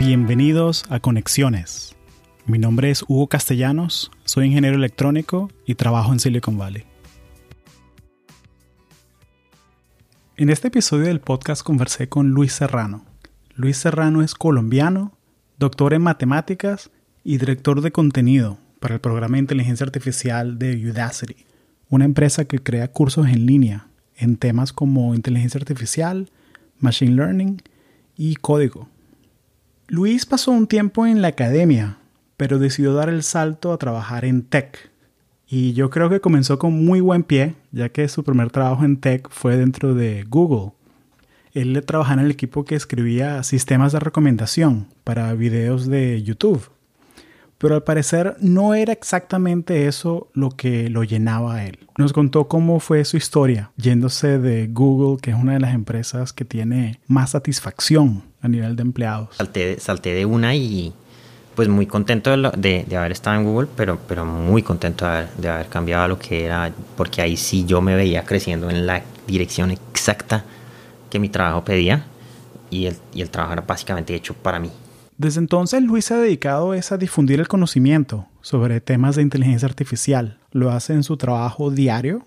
Bienvenidos a Conexiones. Mi nombre es Hugo Castellanos, soy ingeniero electrónico y trabajo en Silicon Valley. En este episodio del podcast conversé con Luis Serrano. Luis Serrano es colombiano, doctor en matemáticas y director de contenido para el programa de inteligencia artificial de Udacity, una empresa que crea cursos en línea en temas como inteligencia artificial, machine learning y código. Luis pasó un tiempo en la academia, pero decidió dar el salto a trabajar en tech. Y yo creo que comenzó con muy buen pie, ya que su primer trabajo en tech fue dentro de Google. Él trabajaba en el equipo que escribía sistemas de recomendación para videos de YouTube. Pero al parecer no era exactamente eso lo que lo llenaba a él. Nos contó cómo fue su historia yéndose de Google, que es una de las empresas que tiene más satisfacción a nivel de empleados. Salté, de una y pues muy contento de, de, haber estado en Google, pero, pero muy contento de haber, de haber cambiado a lo que era, porque ahí sí yo me veía creciendo en la dirección exacta que mi trabajo pedía y el, y el trabajo era básicamente hecho para mí. Desde entonces Luis se ha dedicado a difundir el conocimiento sobre temas de inteligencia artificial. Lo hace en su trabajo diario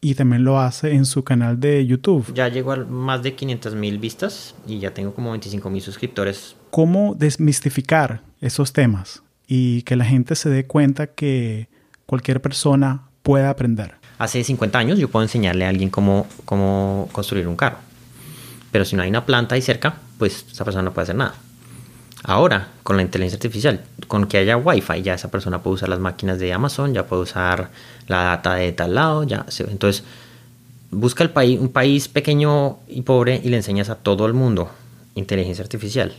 y también lo hace en su canal de YouTube. Ya llegó a más de 500 mil vistas y ya tengo como 25 mil suscriptores. ¿Cómo desmistificar esos temas y que la gente se dé cuenta que cualquier persona puede aprender? Hace 50 años yo puedo enseñarle a alguien cómo, cómo construir un carro. Pero si no hay una planta ahí cerca, pues esa persona no puede hacer nada. Ahora, con la inteligencia artificial, con que haya Wi-Fi, ya esa persona puede usar las máquinas de Amazon, ya puede usar la data de tal lado, ya. Entonces, busca el país, un país pequeño y pobre y le enseñas a todo el mundo inteligencia artificial.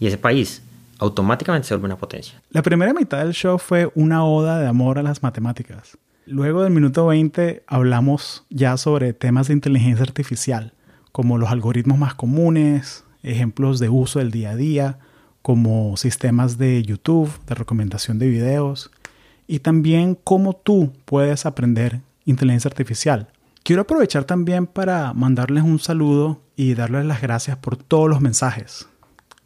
Y ese país automáticamente se vuelve una potencia. La primera mitad del show fue una oda de amor a las matemáticas. Luego del minuto 20 hablamos ya sobre temas de inteligencia artificial, como los algoritmos más comunes, ejemplos de uso del día a día, como sistemas de YouTube, de recomendación de videos, y también cómo tú puedes aprender inteligencia artificial. Quiero aprovechar también para mandarles un saludo y darles las gracias por todos los mensajes.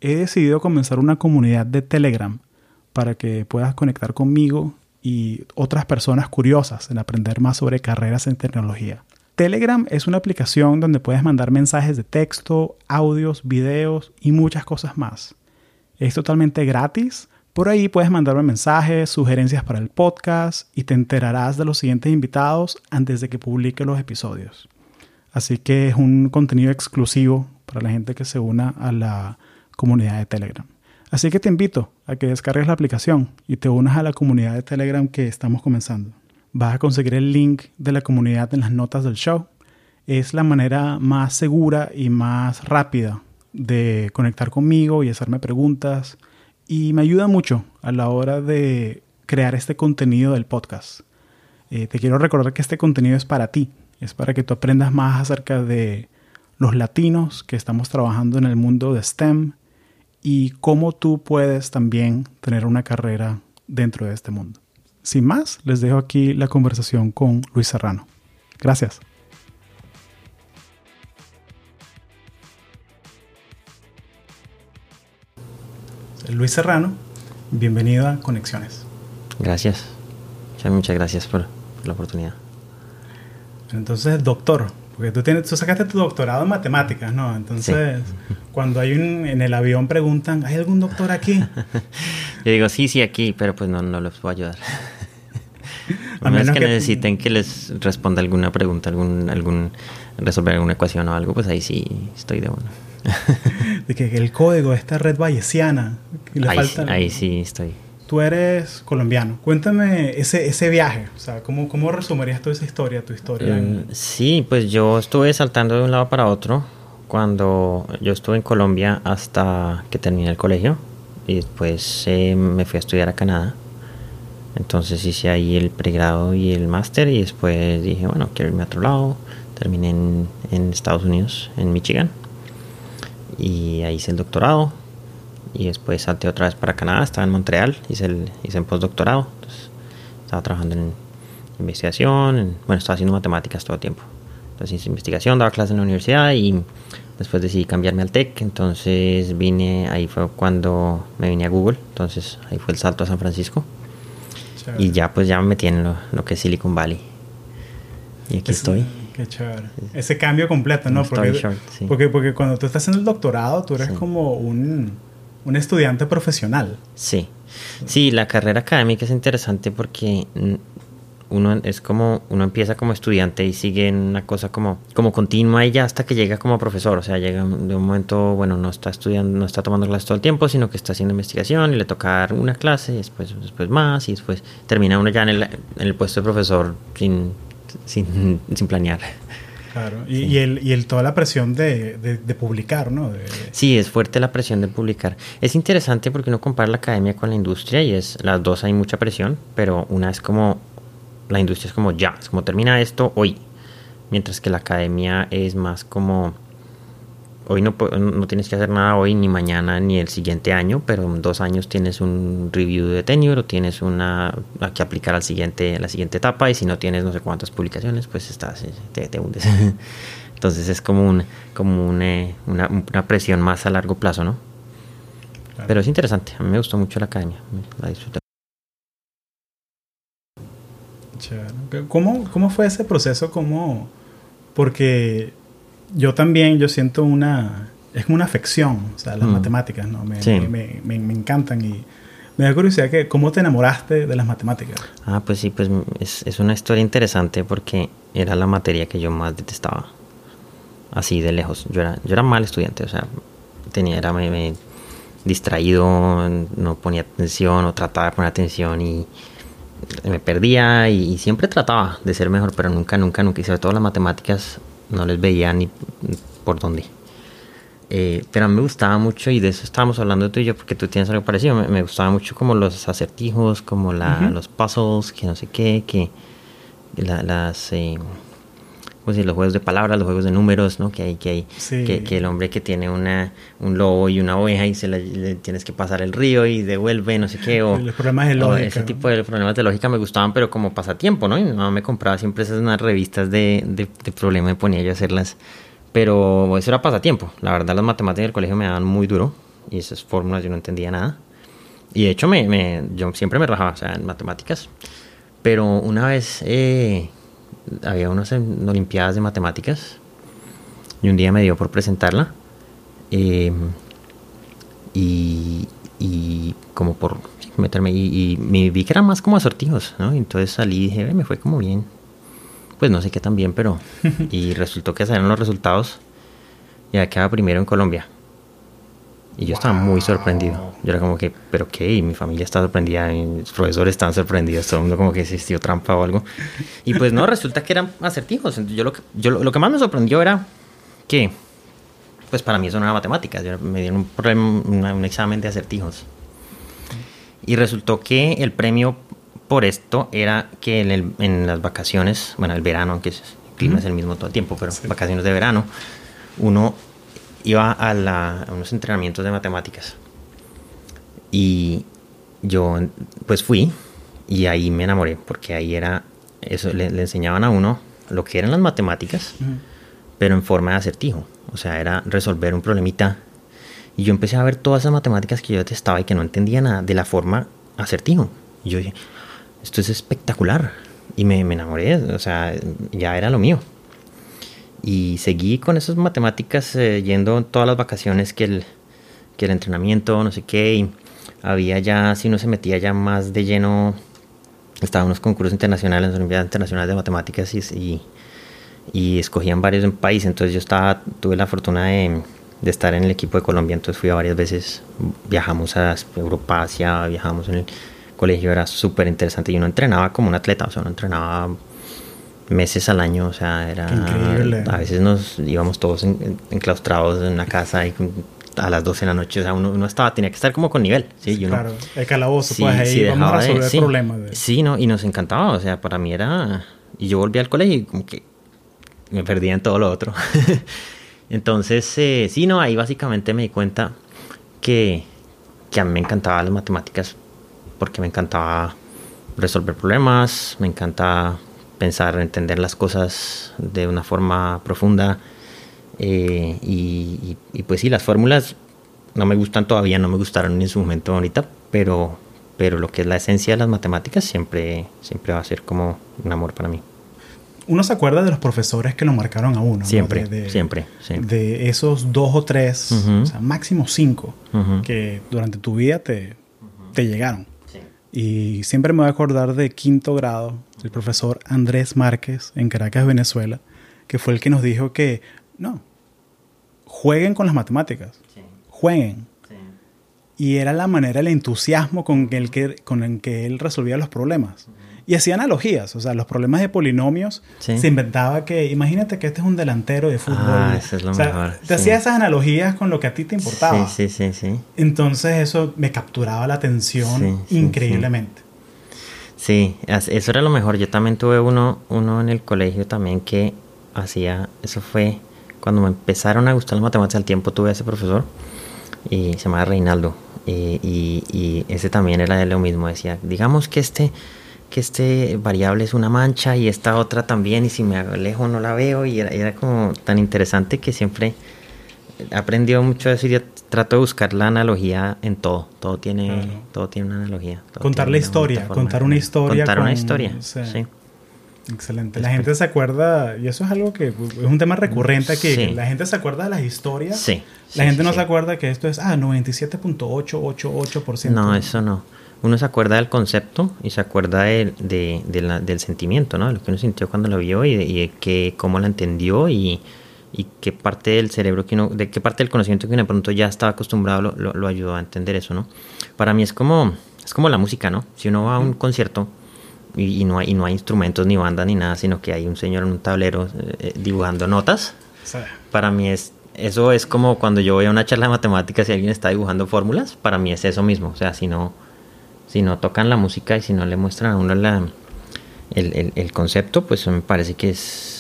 He decidido comenzar una comunidad de Telegram para que puedas conectar conmigo y otras personas curiosas en aprender más sobre carreras en tecnología. Telegram es una aplicación donde puedes mandar mensajes de texto, audios, videos y muchas cosas más. Es totalmente gratis. Por ahí puedes mandarme mensajes, sugerencias para el podcast y te enterarás de los siguientes invitados antes de que publique los episodios. Así que es un contenido exclusivo para la gente que se una a la comunidad de Telegram. Así que te invito a que descargues la aplicación y te unas a la comunidad de Telegram que estamos comenzando. Vas a conseguir el link de la comunidad en las notas del show. Es la manera más segura y más rápida de conectar conmigo y hacerme preguntas y me ayuda mucho a la hora de crear este contenido del podcast. Eh, te quiero recordar que este contenido es para ti, es para que tú aprendas más acerca de los latinos que estamos trabajando en el mundo de STEM y cómo tú puedes también tener una carrera dentro de este mundo. Sin más, les dejo aquí la conversación con Luis Serrano. Gracias. Luis Serrano, bienvenido a Conexiones. Gracias. Muchas, gracias por, la oportunidad. Entonces, doctor, porque tú, tienes, tú sacaste tu doctorado en matemáticas, ¿no? Entonces, cuando hay un, en el avión preguntan, ¿hay algún doctor aquí? Yo digo, sí, sí, aquí, pero pues no, no les puedo ayudar. A menos que, necesiten que les responda alguna pregunta, algún, algún resolver alguna ecuación o algo, pues ahí sí estoy de uno. de que el código de esta red bayesiana. ahí, sí, estoy. Tú eres colombiano. Cuéntame ese, ese viaje. O sea, ¿cómo, ¿cómo resumirías toda esa historia, tu historia? Mm, sí, pues yo estuve saltando de un lado para otro cuando yo estuve en Colombia hasta que terminé el colegio y después eh, me fui a estudiar a Canadá. Entonces hice ahí el pregrado y el máster y después dije, bueno, quiero irme a otro lado. Terminé en, en Estados Unidos, en Michigan y ahí hice el doctorado y después salté otra vez para Canadá, estaba en Montreal, hice el, hice postdoctorado, estaba trabajando en investigación, bueno, estaba haciendo matemáticas todo el tiempo. Entonces hice investigación, daba clases en la universidad y Después decidí cambiarme al TEC, entonces vine, ahí fue cuando me vine a Google, entonces ahí fue el salto a San Francisco. Y ya pues ya me metí en lo, que es Silicon Valley. Y aquí estoy. Qué chévere. Ese cambio completo, ¿no? Porque, porque, porque, cuando tú estás haciendo el doctorado, tú eres como un, un estudiante profesional. Sí. Sí, la carrera académica es interesante porque uno es como uno empieza como estudiante y sigue en una cosa como como continua y ya hasta que llega como profesor o sea llega de un momento bueno no está estudiando no está tomando clases todo el tiempo sino que está haciendo investigación y le toca dar una clase después después más y después termina uno ya en el, en el puesto de profesor sin sin, sin planear Claro, y, y, el, y el, toda la presión de, de, publicar, ¿no? Sí, es fuerte la presión de publicar. Es interesante porque uno compara la academia con la industria y es las dos hay mucha presión, pero una es como la industria es como ya, es como termina esto hoy, mientras que la academia es más como hoy no, no tienes que hacer nada hoy, ni mañana, ni el siguiente año, pero en dos años tienes un review de tenure o tienes una que aplicar al siguiente, a la siguiente etapa y si no tienes no sé cuántas publicaciones, pues estás, eh, te, hundes. Entonces es como, un, como una, una, presión más a largo plazo, ¿no? Pero es interesante, a mí me gustó mucho la academia, la disfruté. ¿Cómo, ¿Cómo fue ese proceso? ¿Cómo? Porque yo también, yo siento una... Es como una afección, o sea, las mm. matemáticas, ¿no? Me, me, me, me, encantan y me da curiosidad que cómo te enamoraste de las matemáticas. Ah, pues sí, pues es, es una historia interesante porque era la materia que yo más detestaba. Así de lejos. Yo era, yo era mal estudiante, o sea, tenía, era me, distraído, no ponía atención o trataba de poner atención y me perdía y, siempre trataba de ser mejor, pero nunca, nunca, nunca, y sobre todo las matemáticas no les veía ni por dónde. Eh, pero a mí me gustaba mucho, y de eso estábamos hablando tú y yo, porque tú tienes algo parecido, me, gustaba mucho como los acertijos, como la, los puzzles, que no sé qué, que las... Eh, pues los juegos de palabras, los juegos de números, ¿no? Que hay, que hay, que, el hombre que tiene una, un lobo y una oveja y se le, tienes que pasar el río y devuelve, no sé qué, o, los problemas de lógica. ese tipo de problemas de lógica me gustaban, pero como pasatiempo, ¿no? Y no me compraba siempre esas unas revistas de, de, de problemas, me ponía yo a hacerlas, pero eso era pasatiempo. La verdad, las matemáticas del colegio me daban muy duro y esas fórmulas yo no entendía nada. Y de hecho, me, me yo siempre me rajaba, o sea, en matemáticas. Pero una vez eh, había unas olimpiadas de matemáticas y un día me dio por presentarla em, y, y, como por meterme y, me vi que eran más como asortijos, ¿no? entonces salí y dije, me fue como bien. Pues no sé qué tan bien, pero... y resultó que salieron los resultados y quedaba primero en Colombia. Y yo estaba muy sorprendido. Yo era como que, ¿pero qué? Y mi familia estaba sorprendida, mis profesores estaban sorprendidos, todo el mundo como que existió trampa o algo. Y pues no, resulta que eran acertijos. Yo lo que, yo lo, que más me sorprendió era que, pues para mí eso no era matemáticas. me dieron un, problema, un examen de acertijos. Y resultó que el premio por esto era que en, en las vacaciones, bueno, el verano, aunque el clima es el mismo todo el tiempo, pero vacaciones de verano, uno iba a, la, unos entrenamientos de matemáticas. Y yo pues fui y ahí me enamoré, porque ahí era, eso le, enseñaban a uno lo que eran las matemáticas, pero en forma de acertijo. O sea, era resolver un problemita. Y yo empecé a ver todas esas matemáticas que yo detestaba y que no entendía nada de la forma acertijo. Y yo dije, esto es espectacular. Y me, me enamoré, o sea, ya era lo mío. Y seguí con esas matemáticas eh, yendo todas las vacaciones que el, que el entrenamiento, no sé qué. Y había ya, si uno se metía ya más de lleno, estaban unos concursos internacionales, Olimpiadas Internacionales de Matemáticas y, y, escogían varios en país. Entonces yo estaba, tuve la fortuna de, de, estar en el equipo de Colombia, entonces fui a varias veces, viajamos a Europa, Asia, viajamos en el colegio, era súper interesante y uno entrenaba como un atleta, o sea, uno entrenaba meses al año, o sea, era... Increíble. A veces nos íbamos todos enclaustrados en una casa y a las 12 de la noche, o sea, uno, estaba, tenía que estar como con nivel, ¿sí? claro, el calabozo, pues ahí vamos a resolver problemas. Sí, no, y nos encantaba, o sea, para mí era... Y yo volví al colegio y como que me perdía en todo lo otro. Entonces, eh, sí, no, ahí básicamente me di cuenta que, que a mí me encantaban las matemáticas porque me encantaba resolver problemas, me encantaba pensar, entender las cosas de una forma profunda. Eh, y, y, pues sí, las fórmulas no me gustan todavía, no me gustaron en su momento ahorita, pero, pero lo que es la esencia de las matemáticas siempre, siempre va a ser como un amor para mí. Uno se acuerda de los profesores que lo marcaron a uno. Siempre, siempre, De esos dos o tres, o sea, máximo cinco, que durante tu vida te, te llegaron. Y siempre me voy a acordar de quinto grado, el profesor Andrés Márquez en Caracas, Venezuela, que fue el que nos dijo que no, jueguen con las matemáticas, jueguen. Y era la manera, el entusiasmo con el que, con el que él resolvía los problemas. Y hacía analogías, o sea, los problemas de polinomios se inventaba que, imagínate que este es un delantero de fútbol. Ah, eso es lo mejor. Te hacía esas analogías con lo que a ti te importaba. Sí, sí, sí, sí. Entonces eso me capturaba la atención increíblemente. Sí, eso era lo mejor. Yo también tuve uno, uno en el colegio también que hacía, eso fue cuando me empezaron a gustar las matemáticas al tiempo, tuve a ese profesor y se llamaba Reinaldo. Y, y, ese también era de lo mismo, decía, digamos que este, que este variable es una mancha y esta otra también, y si me alejo no la veo, y era, como tan interesante que siempre aprendió mucho de eso y trato de buscar la analogía en todo, todo tiene, todo tiene una analogía. Contar la historia, contar una historia. Contar una historia, sí. Excelente. La gente se acuerda, y eso es algo que es un tema recurrente aquí, la gente se acuerda de las historias. Sí. La gente no se acuerda que esto es, ah, 97.888%. No, eso no. Uno se acuerda del concepto y se acuerda de, del sentimiento, ¿no? De lo que uno sintió cuando lo vio y de, que, cómo la entendió y, qué parte del cerebro que uno, de qué parte del conocimiento que uno de pronto ya estaba acostumbrado lo, lo, ayudó a entender eso, ¿no? Para mí es como, es como la música, ¿no? Si uno va a un concierto y, no hay, no hay instrumentos ni banda ni nada, sino que hay un señor en un tablero eh, dibujando notas. Para mí es eso es como cuando yo voy a una charla de matemáticas y alguien está dibujando fórmulas, para mí es eso mismo. O sea, si no, si no tocan la música y si no le muestran a uno la, el, el concepto, pues me parece que es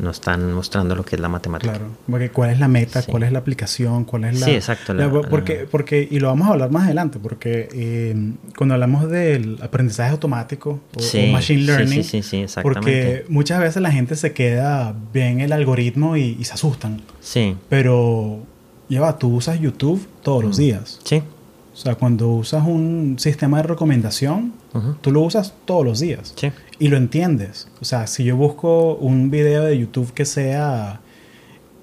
no están mostrando lo que es la matemática. Claro, porque cuál es la meta, cuál es la aplicación, cuál es la... Sí, exacto. porque, porque, y lo vamos a hablar más adelante, porque eh, cuando hablamos del aprendizaje automático o, machine learning, sí, sí, porque muchas veces la gente se queda, ven el algoritmo y, se asustan. Sí. Pero, lleva, tú usas YouTube todos los días. Sí. O sea, cuando usas un sistema de recomendación, tú lo usas todos los días. Sí. Y lo entiendes. O sea, si yo busco un video de YouTube que sea,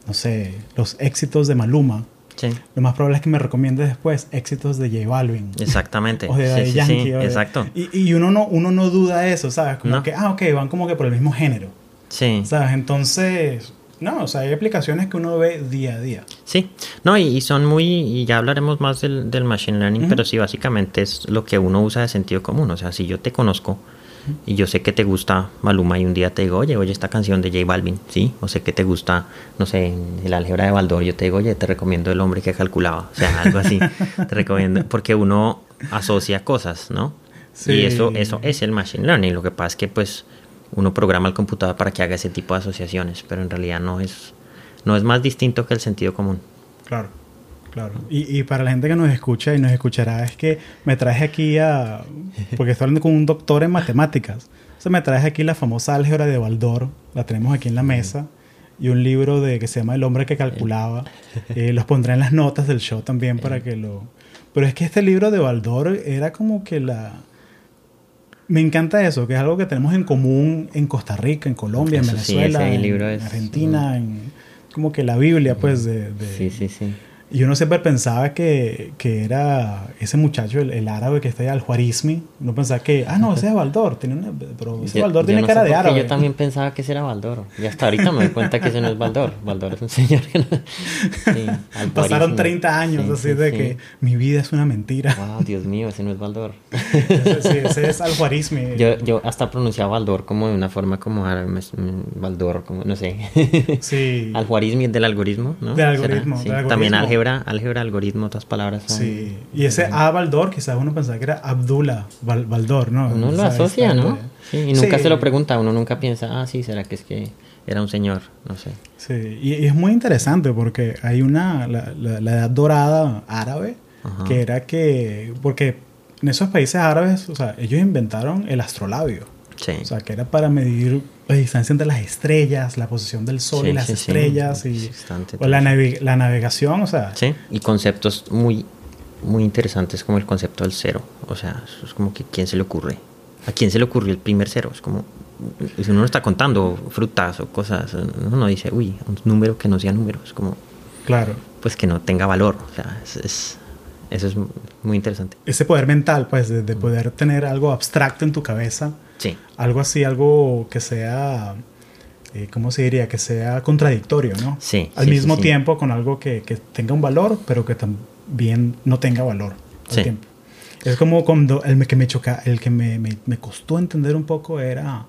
no sé, los éxitos de Maluma, sí. lo más probable es que me recomiende después éxitos de J Balvin. Exactamente. o de Yankee. exacto. Y, uno, no, uno no duda eso, ¿sabes? Como que, ah, ok, van como que por el mismo género. Sí. ¿Sabes? Entonces, no, o sea, hay aplicaciones que uno ve día a día. Sí, no, y, son muy, y ya hablaremos más del, del machine learning, pero sí, básicamente es lo que uno usa de sentido común. O sea, si yo te conozco y yo sé que te gusta Maluma y un día te digo, oye, oye, esta canción de J Balvin, ¿sí? O sé que te gusta, no sé, el álgebra de Baldor, yo te digo, oye, te recomiendo el hombre que calculaba, o sea, algo así, te recomiendo, porque uno asocia cosas, ¿no? Sí. Y eso, eso es el machine learning, lo que pasa es que pues uno programa el computador para que haga ese tipo de asociaciones, pero en realidad no es, no es más distinto que el sentido común. Claro, claro. Y, y para la gente que nos escucha y nos escuchará, es que me traje aquí a... Porque estoy hablando con un doctor en matemáticas. O me traje aquí la famosa álgebra de Baldor, la tenemos aquí en la mesa, y un libro de que se llama El hombre que calculaba. Eh, los pondré en las notas del show también para que lo... Pero es que este libro de Baldor era como que la me encanta eso, que es algo que tenemos en común en Costa Rica, en Colombia, en Venezuela, en, Argentina, en como que la Biblia, pues, de, de, sí, sí, sí. Y uno siempre pensaba que, que era ese muchacho, el, árabe que está ahí, al Juarizmi. Uno pensaba que, ah, no, ese es Baldor. Tiene una, pero ese Baldor tiene cara de árabe. Yo también pensaba que ese era Baldor. Y hasta ahorita me doy cuenta que ese no es Baldor. Baldor es un señor que no... sí, Pasaron 30 años así de que mi vida es una mentira. Wow, Dios mío, ese no es Baldor. ese, sí, ese es al Juarizmi. Yo, yo hasta pronunciaba Baldor como de una forma como árabe. Baldor, como, no sé. sí. Al Juarizmi es del algoritmo, ¿no? Del algoritmo. Del algoritmo. También álgebra, álgebra, algoritmo, otras palabras. sí, y ese A Baldor, quizás uno pensaba que era Abdullah Baldor, ¿no? Uno lo asocia, ¿no? Sí, y nunca se lo pregunta, uno nunca piensa, ah, sí, será que es que era un señor, no sé. Sí, y, es muy interesante porque hay una, la, la, edad dorada árabe, que era que, porque en esos países árabes, o sea, ellos inventaron el astrolabio. Sí. O sea, que era para medir la distancia entre las estrellas, la posición del sol Sí, y las sí, estrellas y o la, navegación, o sea, Sí, y conceptos muy, muy interesantes como el concepto del cero. O sea, eso es como que ¿quién se le ocurre? ¿A quién se le ocurrió el primer cero? Es como, si uno está contando frutas o cosas, uno no dice, uy, un número que no sea número. Es como, claro. pues que no tenga valor. O sea, es, es- eso es muy interesante. Ese poder mental, pues, de, de poder tener algo abstracto en tu cabeza, Sí, algo así, algo que sea, eh, ¿cómo se diría? Que sea contradictorio, ¿no? Sí, Al sí, mismo sí, tiempo con algo que, que tenga un valor, pero que también no tenga valor al Sí. tiempo. Es como cuando el que me choca, el que me, me, me costó entender un poco era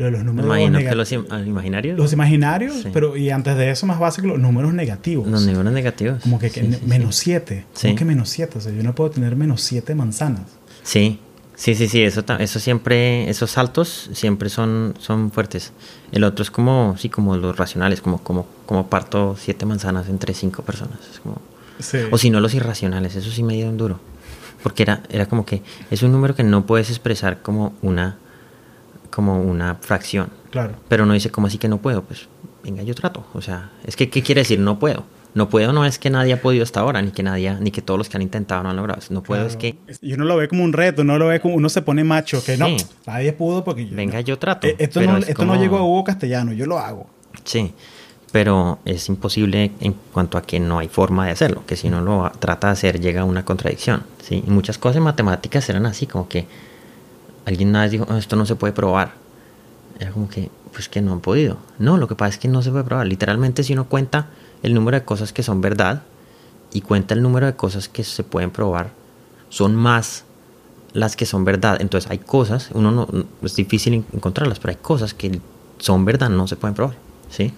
lo de los me números imagino nega- que los im- ah, imaginarios, los imaginarios, Sí. pero y antes de eso más básico, los números negativos. los números negativos. Como que, que Sí, sí, sí. menos 7. Sí. ¿Cómo que menos 7? O sea, yo no puedo tener menos 7 manzanas. Sí, sí, sí, sí, eso, eso siempre, esos saltos siempre son, son fuertes. El otro es como, sí, como los racionales, como, como, como parto siete manzanas entre cinco personas. Es como, Sí. o si no los irracionales, eso sí me dieron duro. Porque era, era como que es un número que no puedes expresar como una, como una fracción. Claro. Pero no dice, ¿cómo así que no puedo? Pues venga, yo trato. O sea, es que, ¿qué quiere decir no puedo? No puedo no es que nadie ha podido hasta ahora, ni que nadie, ni que todos los que han intentado no han logrado. No puedo es que Y uno lo ve como un reto, uno lo ve como uno se pone macho, que no, nadie pudo porque yo- venga, yo trato. Eh, esto Pero no, es esto no llegó a Hugo Castellano, yo lo hago. Sí, pero es imposible en cuanto a que no hay forma de hacerlo, que si uno lo trata de hacer llega a una contradicción. ¿sí? Y muchas cosas en matemáticas eran así, como que alguien una vez dijo, "Ah, esto no se puede probar. Era como que, pues que no han podido. No, lo que pasa es que no se puede probar. Literalmente si uno cuenta el número de cosas que son verdad y cuenta el número de cosas que se pueden probar, son más las que son verdad. Entonces hay cosas, uno no, es difícil en- encontrarlas, pero hay cosas que son verdad, no se pueden probar. ¿sí?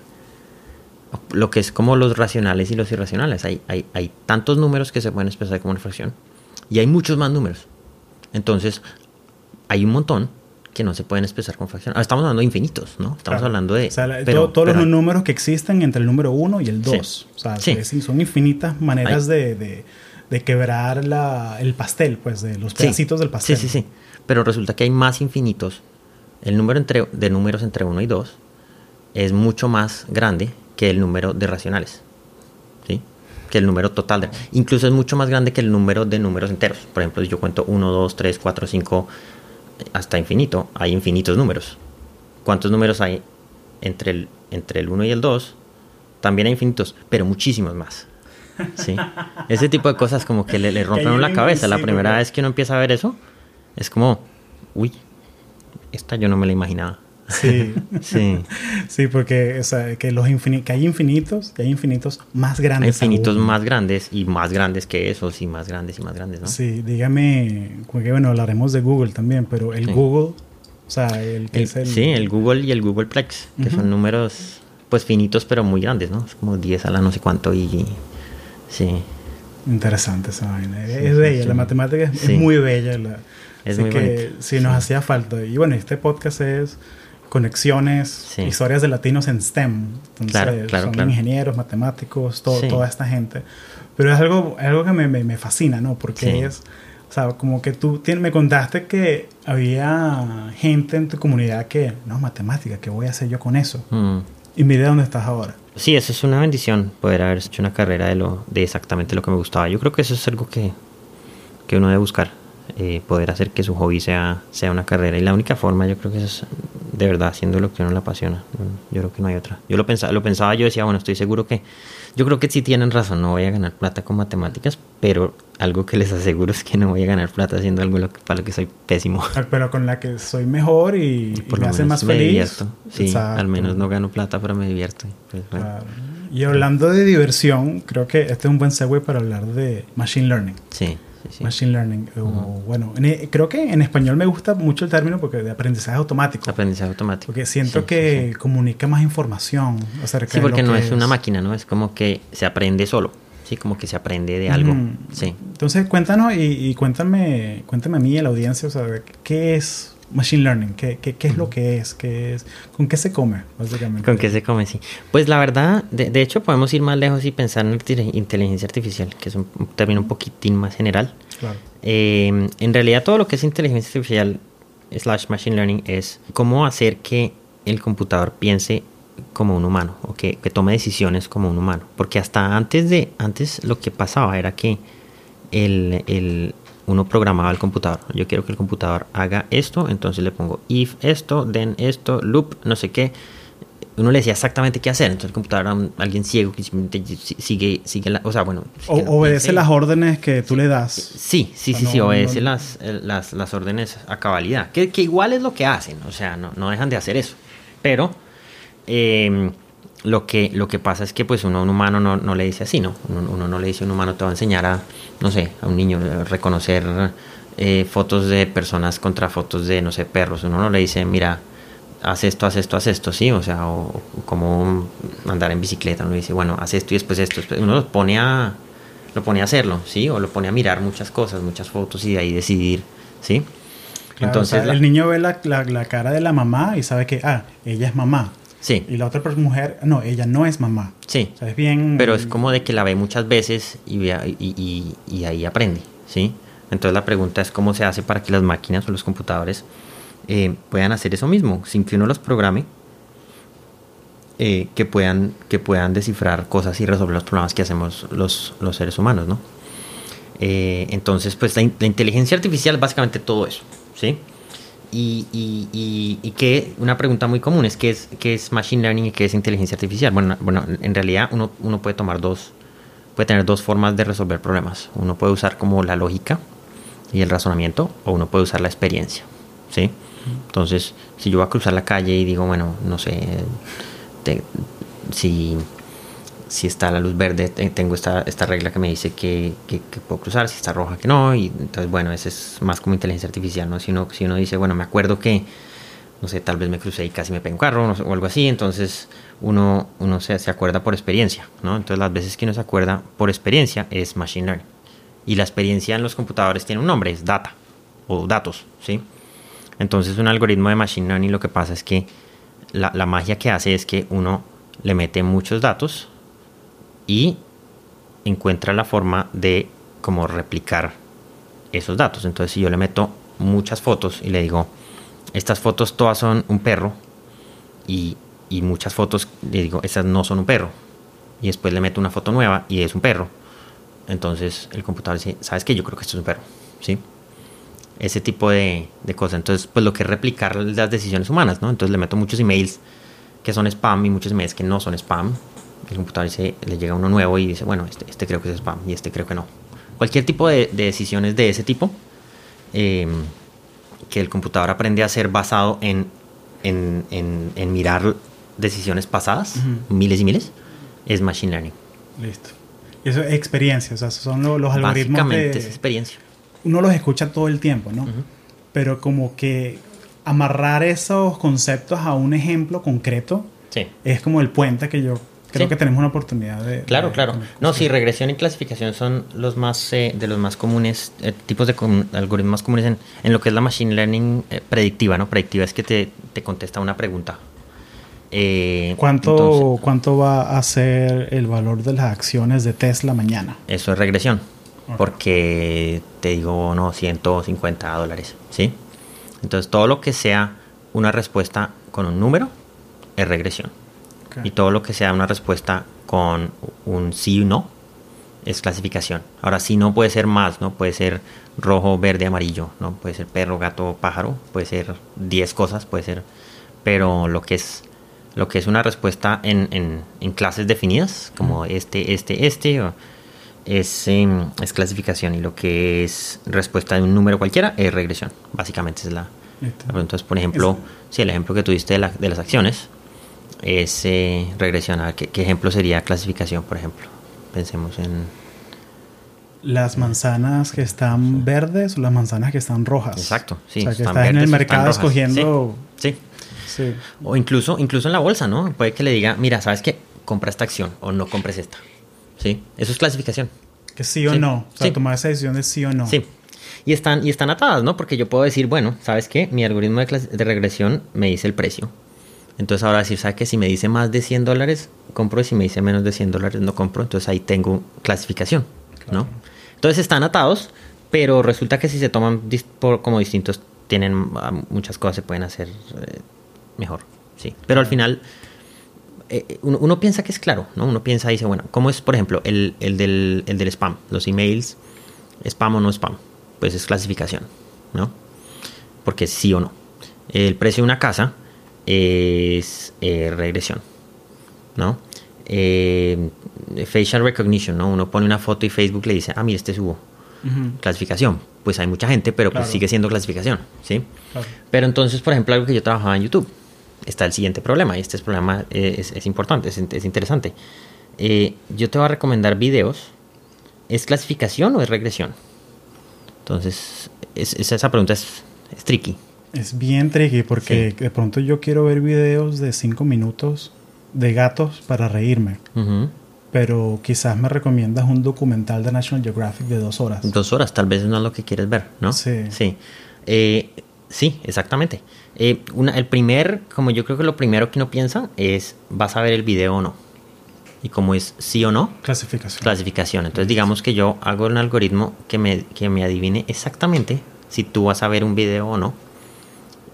Lo que es como los racionales y los irracionales. Hay, hay, hay tantos números que se pueden expresar como una fracción y hay muchos más números. Entonces, hay un montón que no se pueden expresar como fracción. Ah, estamos hablando de infinitos, ¿no? Estamos Claro. hablando de... O sea, la- pero- todo- todos pero los números que existen entre el número 1 y el Sí. 2. O sea, Sí. es- son infinitas maneras de, de- de quebrar la, el pastel, pues, de los Sí. pedacitos del pastel. Sí, sí, sí. Pero resulta que hay más infinitos. El número entre, de números entre 1 y 2 es mucho más grande que el número de racionales. ¿Sí? Que el número total. De, incluso es mucho más grande que el número de números enteros. Por ejemplo, si yo cuento 1, 2, 3, 4, 5, hasta infinito, hay infinitos números. ¿Cuántos números hay entre el, entre el 1 y el 2? También hay infinitos, pero muchísimos más. ¿Sí? Ese tipo de cosas como que le, le rompen la cabeza. La primera vez que uno empieza a ver eso, es como, uy, esta yo no me la imaginaba. Sí. Sí. Sí, porque o sea, que, los infini- que hay infinitos y hay infinitos más Hay grandes. infinitos aún. más grandes y más grandes que esos y más grandes y más grandes, ¿no? Sí, dígame, como que bueno, hablaremos de Google también, pero el Sí. Google, o sea, el que El- es el... Sí, el Google y el Googleplex, que son números pues finitos pero muy grandes, ¿no? Es como 10 a la no sé cuánto y... Sí, Interesante esa vaina. Sí, es bella, sí. la matemática es, Sí. muy bella. La, Es así muy que bonito. sí, nos hacía falta. Y bueno, este podcast es conexiones, Sí. historias de latinos en STEM. Entonces, Claro, claro, son claro. ingenieros, matemáticos, todo, Sí. toda esta gente. Pero es algo, algo que me, me, me fascina, ¿no? Porque Sí. es, o sea, como que tú me contaste que había gente en tu comunidad que, no, matemática, ¿qué voy a hacer yo con eso? Mm. Y mira dónde estás ahora. Sí, eso es una bendición, poder haber hecho una carrera de, lo, de exactamente lo que me gustaba. Yo creo que eso es algo que, que uno debe buscar, eh, poder hacer que su hobby sea, sea una carrera. Y la única forma, yo creo que es de verdad haciendo lo que a uno le apasiona. Yo creo que no hay otra. Yo lo pensaba, lo pensaba yo decía, bueno, estoy seguro que, yo creo que sí tienen razón, no voy a ganar plata con matemáticas, pero algo que les aseguro es que no voy a ganar plata haciendo algo para lo que soy pésimo. Pero con la que soy mejor y, y Por me hace más me feliz. divierto. Sí, Exacto. al menos no gano plata, pero me divierto. Pues, bueno. Claro. Y hablando de diversión, creo que este es un buen segue para hablar de Machine Learning. Sí, sí. Machine Learning. o, bueno, en e- creo que en español me gusta mucho el término porque de aprendizaje automático. Aprendizaje automático. Porque siento Sí, que sí, comunica más información acerca Sí, de porque lo no que es una máquina, ¿no? Es como que se aprende solo. Sí, como que se aprende de algo. Ujú. Sí. Entonces, cuéntanos y, y cuéntame, cuéntame a mí y a la audiencia, o sea, ¿qué es Machine Learning? ¿Qué, qué, qué es lo que es? ¿Qué es? ¿Con qué se come, básicamente? ¿Con qué se come? Sí. Pues la verdad, de, de hecho, podemos ir más lejos y pensar en inteligencia artificial, que es un, un término un poquitín más general. Claro. Eh, en realidad, todo lo que es inteligencia artificial slash machine learning es cómo hacer que el computador piense como un humano o que, que, tome decisiones como un humano. Porque hasta antes de, antes lo que pasaba era que el, el, uno programaba el computador. Yo quiero que el computador haga esto, entonces le pongo if esto, then esto, loop, no sé qué. Uno le decía exactamente qué hacer, entonces el computador era alguien ciego que simplemente sigue, sigue la, o sea, bueno. obedece las órdenes que tú le das. Sí, sí, sí, sí, obedece las, las, las, órdenes a cabalidad, que, que, igual es lo que hacen, o sea, no, no dejan de hacer eso. Pero eh, lo que, lo que pasa es que pues uno a un humano no, no le dice así, ¿no? Uno, no le dice a un humano te va a enseñar a, no sé, a un niño a reconocer eh, fotos de personas contra fotos de, no sé, perros. Uno no le dice, mira, haz esto, haz esto, haz esto, sí, o sea, o, como andar en bicicleta, uno dice, bueno, haz esto y después esto. Uno lo pone a, lo pone a hacerlo, ¿sí? O lo pone a mirar muchas cosas, muchas fotos y de ahí decidir, ¿sí? Entonces, el niño ve la, la, la cara de la mamá y sabe que, ah, ella es mamá Sí. Y la otra mujer, no, ella no es mamá. Sí. O sea, es bien... Pero es como de que la ve muchas veces y, y, y, ahí aprende, ¿sí? Entonces la pregunta es cómo se hace para que las máquinas o los computadores eh, puedan hacer eso mismo, sin que uno los programe, eh, que, puedan, que puedan descifrar cosas y resolver los problemas que hacemos los, los seres humanos, ¿no? Eh, entonces, pues la, la inteligencia artificial básicamente todo eso, ¿sí? Y, y, y, que una pregunta muy común es ¿qué, es qué es Machine Learning y qué es inteligencia artificial. Bueno, bueno en realidad uno, uno puede tomar dos, puede tener dos formas de resolver problemas. Uno puede usar como la lógica y el razonamiento o uno puede usar la experiencia. ¿sí? Entonces, si yo voy a cruzar la calle y digo, bueno, no sé, si si está la luz verde, tengo esta, esta regla que me dice que, que, puedo cruzar, si está roja que no, y entonces bueno, ese es más como inteligencia artificial, ¿no? Si uno, si uno dice, bueno, me acuerdo que, no sé, tal vez me crucé y casi me pego un carro o algo así, entonces uno, uno se, se, acuerda por experiencia, ¿no? Entonces las veces que uno se acuerda por experiencia es machine learning. Y la experiencia en los computadores tiene un nombre, es data o datos, ¿sí? Entonces un algoritmo de machine learning lo que pasa es que la, la magia que hace es que uno le mete muchos datos, y encuentra la forma de como replicar esos datos. Entonces si yo le meto muchas fotos y le digo, estas fotos todas son un perro y, y muchas fotos le digo, estas no son un perro. Y después le meto una foto nueva y es un perro. Entonces el computador dice, ¿sabes qué? Yo creo que esto es un perro. ¿Sí? Ese tipo de, de cosas. Entonces, pues lo que es replicar las decisiones humanas, ¿no? Entonces le meto muchos emails que son spam y muchos emails que no son spam el computador dice, le llega uno nuevo y dice, bueno, este, este creo que es spam y este creo que no. Cualquier tipo de, decisiones de ese tipo em, que el computador aprende a hacer basado en, en, en, mirar decisiones pasadas, miles y miles, es machine learning. Listo. Y eso es experiencia, o sea, son los, los algoritmos. Básicamente es experiencia. Uno los escucha todo el tiempo, ¿no? Pero como que amarrar esos conceptos a un ejemplo concreto es como el puente que yo creo que tenemos una oportunidad de... Claro, claro. No, sí, regresión y clasificación son los más eh, de los más comunes, eh, tipos de algoritmos más comunes en, en, lo que es la machine learning eh, predictiva, ¿no? Predictiva es que te, te contesta una pregunta. ¿Cuánto, ¿Cuánto va a ser el valor de las acciones de Tesla mañana? Eso es regresión, porque te digo, no, 150 dólares, ¿sí? Entonces, todo lo que sea una respuesta con un número es regresión. Y todo lo que sea una respuesta con un sí o no es clasificación. Ahora sí no puede ser más, ¿no? Puede ser rojo, verde, amarillo, ¿no? Puede ser perro, gato, pájaro, puede ser 10 cosas, puede ser... Pero lo que es, lo que es una respuesta en, en, en clases definidas, como este, este, este, es, em, es clasificación. Y lo que es respuesta de un número cualquiera es regresión. Básicamente es la, la pregunta. por ejemplo, si el ejemplo que tuviste de, la, de las acciones, es eh, regresión. ¿qué, ejemplo sería clasificación, por ejemplo? Pensemos en... Las manzanas que están verdes o las manzanas que están rojas. Exacto, sí. O sea, que estás en el mercado escogiendo... Sí, sí, O incluso, incluso en la bolsa, ¿no? Puede que le diga, mira, ¿sabes qué? Compra esta acción o no compres esta. ¿Sí? Eso es clasificación. Que sí o no. O sea, tomar esa decisión de sí o no. Sí. Y están, y están atadas, ¿no? Porque yo puedo decir, bueno, ¿sabes qué? Mi algoritmo de, de regresión me dice el precio entonces ahora decir, ¿sabe que si me dice más de 100 dólares, compro y si me dice menos de 100 dólares, no compro? Entonces ahí tengo clasificación, ¿no? Entonces están atados, pero resulta que si se toman por, como distintos tienen ah, muchas cosas se pueden hacer eh, mejor, sí. Pero al final eh, uno, uno piensa que es claro, ¿no? Uno piensa, dice, bueno, ¿cómo es, por ejemplo, el, el del, el del spam? Los emails, spam o no spam. Pues es clasificación, ¿no? Porque es sí o no. El precio de una casa es eh, regresión, ¿no? Eh, facial recognition, ¿no? Uno pone una foto y Facebook le dice, ah, mira, este es Hugo. Clasificación. Pues hay mucha gente, pero pues sigue siendo clasificación, ¿sí? Claro. Pero entonces, por ejemplo, algo que yo trabajaba en YouTube, está el siguiente problema, y este es problema eh, es, es importante, es, es interesante. Eh, yo te voy a recomendar videos. ¿Es clasificación o es regresión? Entonces, es- es- esa pregunta es tricky. Es bien tricky porque Sí. de pronto yo quiero ver videos de 5 minutos de gatos para reírme. Pero quizás me recomiendas un documental de National Geographic de dos horas. Dos horas, tal vez no es lo que quieres ver, ¿no? Sí. Sí, Eh, sí exactamente. Eh, una- el primer, como yo creo que lo primero que uno piensa es, ¿vas a ver el video o no? Y como es sí o no, Clasificación. clasificación. Entonces digamos que yo hago un algoritmo que me, que me adivine exactamente si tú vas a ver un video o no.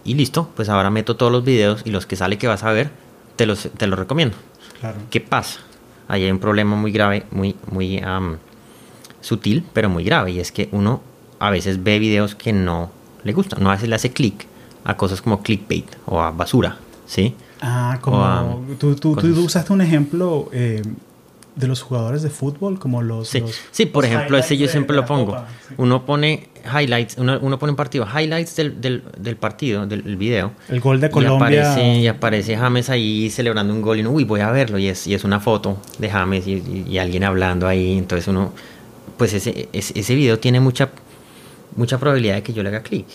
Y listo, pues ahora meto todos los videos y los que sale que vas a ver, te los, te los recomiendo. Claro. ¿Qué pasa? Ahí hay un problema muy grave, muy, muy am, sutil, pero muy grave. Y es que uno a veces ve videos que no le gustan. No a veces le hace clic a cosas como clickbait o a basura, ¿sí? Ah, como a tú, tú, tú usaste un ejemplo eh, de los jugadores de fútbol, como los... Sí, los- sí por ejemplo, ese yo siempre lo pongo. Sí. Uno pone highlights, uno, uno pone un partido, highlights del, del, del partido, del, video. El gol de Y Colombia. aparece, y aparece James ahí celebrando un gol y uno, uy, voy a verlo. Y es, y es una foto de James y, y- y alguien hablando ahí. Entonces uno, pues ese, ese, ese video tiene mucha, mucha probabilidad de que yo le haga clic.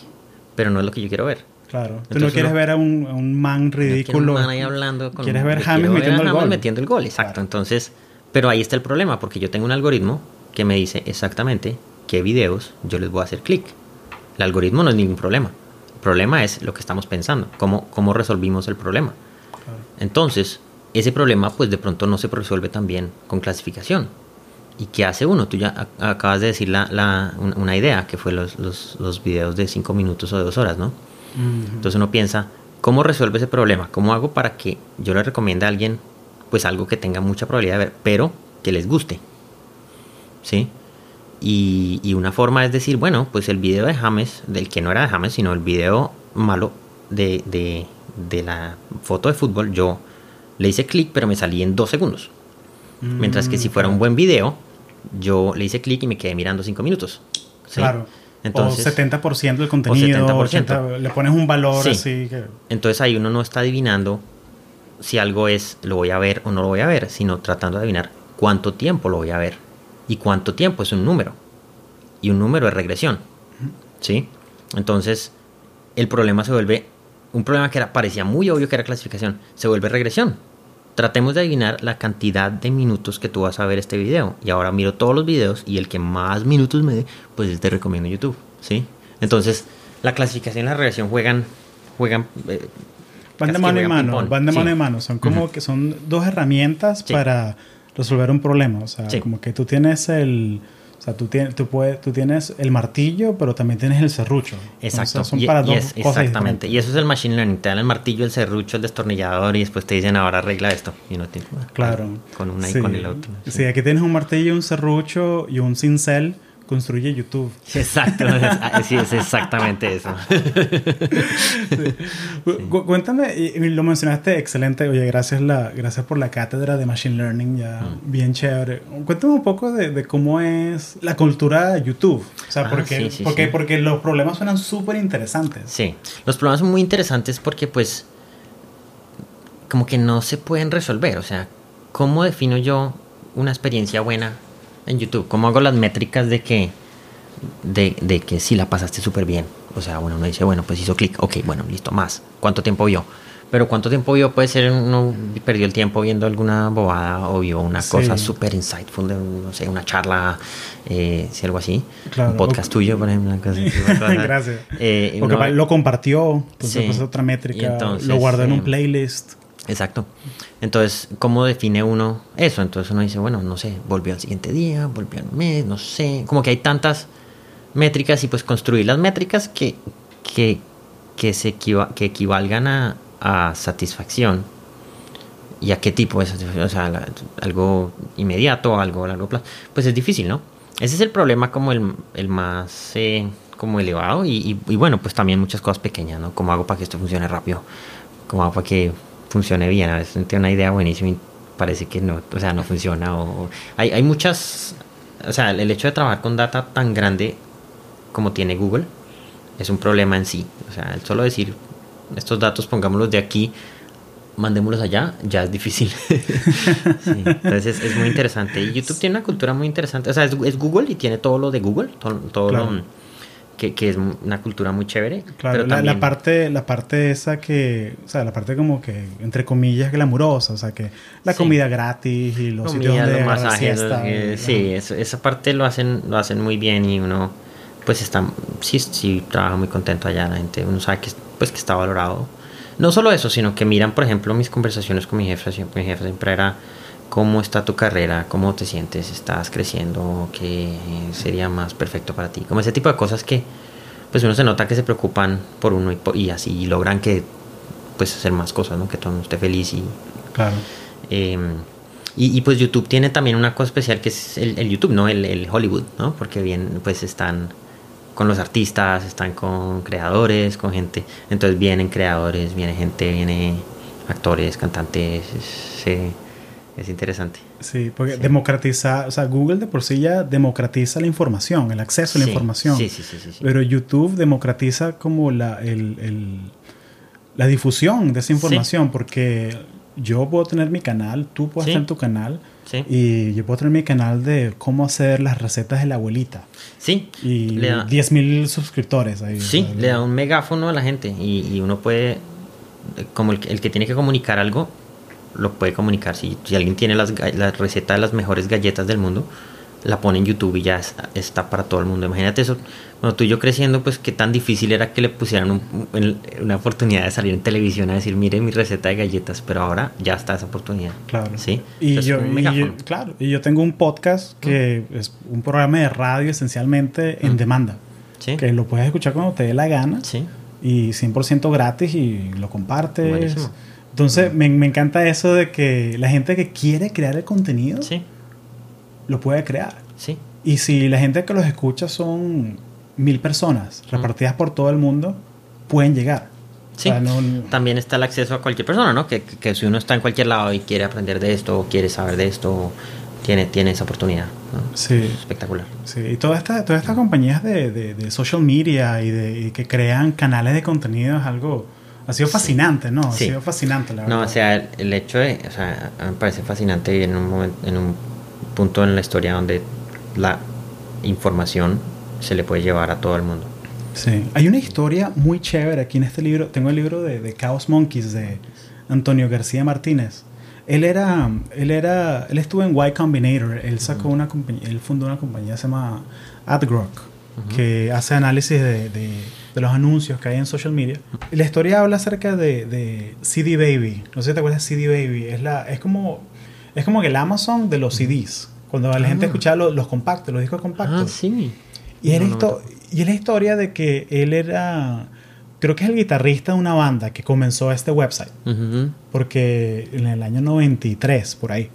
Pero no es lo que yo quiero ver. Claro. Tú no Entonces quieres uno- ver a un, a un man No ridículo. un man ahí hablando con- Quieres ver James ver a metiendo el James gol. metiendo el gol, exacto. Claro. Entonces, pero ahí está el problema, porque yo tengo un algoritmo que me dice exactamente qué videos yo les voy a hacer clic. El algoritmo no es ningún problema. El problema es lo que estamos pensando, cómo, cómo resolvimos el problema. Entonces, ese problema pues de pronto no se resuelve también con clasificación. ¿Y qué hace uno? Tú ya acabas de decir la, la- un- una idea, que fue los, los, los videos de 5 minutos o de 2 horas, ¿no? Ujú. Entonces uno piensa, ¿cómo resuelve ese problema? ¿Cómo hago para que yo le recomiende a alguien pues algo que tenga mucha probabilidad de ver, pero que les guste? ¿Sí? Y, y una forma es decir, bueno, pues el video de James, del que no era de James, sino el video malo de, de, de la foto de fútbol, yo le hice clic, pero me salí en dos segundos. Mientras que si fuera un buen video, yo le hice clic y me quedé mirando cinco minutos. ¿sí? Claro. Entonces, o 70% del contenido. 70%. 80, le pones un valor Sí. así que. Entonces ahí uno no está adivinando si algo es lo voy a ver o no lo voy a ver, sino tratando de adivinar cuánto tiempo lo voy a ver. Y cuánto tiempo es un número. Y un número es regresión. ¿Sí? Entonces el problema se vuelve, un problema que era, parecía muy obvio que era clasificación, se vuelve regresión. Tratemos de adivinar la cantidad de minutos que tú vas a ver este video. Y ahora miro todos los videos y el que más minutos me dé, pues te recomiendo YouTube. ¿Sí? Entonces la clasificación y la regresión juegan... juegan eh, Van de mano en mano. Van de mano en mano. Son como que son dos herramientas Sí. para resolver un problema. O sea, Sí. como que tú tienes el. O sea, tú tienes, tú, puedes, tú tienes el martillo, pero también tienes el serrucho. Exacto. Entonces, son Y- para y dos es- cosas exactamente. diferentes. Y eso es el machine learning. Te dan el martillo, el serrucho, el destornillador y después te dicen ahora arregla esto. Y no tiene Claro. Con una Sí. y con el otro. Sí. aquí tienes un martillo, un serrucho y un cincel. Construye YouTube. Exacto. es- ah, sí, es exactamente eso. Cu- Cuéntame, y, lo mencionaste excelente. Oye, gracias, la, gracias por la cátedra de Machine Learning, ya Mm. bien chévere. Cuéntame un poco de, de cómo es la cultura de YouTube. O sea, Ah, porque, sí, sí, porque, porque los problemas suenan súper interesantes. Sí. Los problemas son muy interesantes porque pues como que no se pueden resolver. O sea, ¿cómo defino yo una experiencia buena en YouTube? ¿Cómo hago las métricas de que de, de que sí la pasaste súper bien? O sea, bueno, uno dice, bueno, pues hizo clic, ok, bueno, listo, más. ¿Cuánto tiempo vio? Pero ¿cuánto tiempo vio? Puede ser, uno perdió el tiempo viendo alguna bobada o vio una Sí. cosa súper insightful de, no sé, una charla, eh, si algo así. Claro. Un podcast tuyo, por ejemplo. Gracias. Eh, uno- lo compartió, entonces Sí. otra métrica. entonces, lo guardó en un playlist. Exacto. Entonces, ¿cómo define uno eso? Entonces uno dice, bueno, no sé, volvió al siguiente día, volvió al mes, no sé. Como que hay tantas métricas y pues construir las métricas que, que, que, se que equivalgan a, a, satisfacción. ¿Y a qué tipo de satisfacción? O sea, algo inmediato, algo a largo plazo. Pues es difícil, ¿no? Ese es el problema como el, el más eh, como elevado y, y, bueno, pues también muchas cosas pequeñas, ¿no? ¿Cómo hago para que esto funcione rápido? ¿Cómo hago para que funcione bien? A veces tengo una idea buenísima y parece que no, o sea, no funciona. O, hay, hay muchas, o sea, el hecho de trabajar con data tan grande como tiene Google es un problema en sí. O sea, el solo decir estos datos pongámoslos de aquí, mandémoslos allá, ya es difícil. entonces es, muy interesante. Y YouTube tiene una cultura muy interesante. O sea, es, Google y tiene todo lo de Google, todo, lo que, que, es una cultura muy chévere. Claro, la, la, parte, la parte esa que, o sea, la parte como que, entre comillas, glamurosa, o sea, que la comida gratis y los sitios de los masajes, sí, esa parte lo hacen, lo hacen muy bien y uno, pues está, sí, sí, trabaja muy contento allá, la gente, uno sabe que, pues, que está valorado. No solo eso, sino que miran, por ejemplo, mis conversaciones con mi jefe, mi jefe siempre era cómo está tu carrera, cómo te sientes, estás creciendo, qué sería más perfecto para ti. Como ese tipo de cosas que pues uno se nota que se preocupan por uno y, así logran que pues hacer más cosas, ¿no? Que todo el mundo esté feliz y... Claro. Em, y, pues YouTube tiene también una cosa especial que es el, YouTube, ¿no? El, el, Hollywood, ¿no? Porque bien, pues están con los artistas, están con creadores, con gente. Entonces vienen creadores, viene gente, viene actores, cantantes. Se, es interesante. Sí, porque democratiza, o sea, Google de por sí ya democratiza la información, el acceso a la información. Sí, sí, sí, Pero YouTube democratiza como la, el, la difusión de esa información, porque yo puedo tener mi canal, tú puedes tener tu canal, y yo puedo tener mi canal de cómo hacer las recetas de la abuelita. Sí. Y 10.000 suscriptores ahí. Sí, le da un megáfono a la gente y, uno puede, como el, el que tiene que comunicar algo, lo puede comunicar. Si, si alguien tiene las, la receta de las mejores galletas del mundo, la pone en YouTube y ya está, para todo el mundo. Imagínate eso, cuando tú y yo creciendo, pues qué tan difícil era que le pusieran una oportunidad de salir en televisión a decir, mire mi receta de galletas, pero ahora ya está esa oportunidad. Claro. ¿Sí? Y, yo, claro, y yo tengo un podcast que es un programa de radio esencialmente en demanda. ¿Sí? Que lo puedes escuchar cuando te dé la gana. Sí. Y 100% gratis y lo compartes. Buenísimo. Entonces, me, me, encanta eso de que la gente que quiere crear el contenido lo puede crear. Sí. Y si la gente que los escucha son mil personas repartidas por todo el mundo, pueden llegar. Sí. También está el acceso a cualquier persona, ¿no? Que, que, si uno está en cualquier lado y quiere aprender de esto o quiere saber de esto, tiene, tiene esa oportunidad. Sí. espectacular. Sí, y todas estas todas estas compañías de, de, de social media y, de, y que crean canales de contenido es algo ha sido fascinante, ¿no? Ha sido fascinante, la verdad. No, o sea, el, hecho de, o sea, me parece fascinante en un momento, en un punto en la historia donde la información se le puede llevar a todo el mundo. Sí, hay una historia muy chévere aquí en este libro. Tengo el libro de, de Chaos Monkeys de Antonio García Martínez. Él era, él era, él estuvo en Y Combinator. Él sacó una compañía, él fundó una compañía que se llama Que hace análisis de de los anuncios que hay en social media. Y la historia habla acerca de, de, CD Baby. No sé si te acuerdas de CD Baby. Es, la, es, como, es como que el Amazon de los CDs. Cuando la gente ah. escuchaba los, compactos, los discos compactos. Ah, sí. Y, es y es la historia de que él era creo que es el guitarrista de una banda que comenzó este website. Porque en el año 93, por ahí.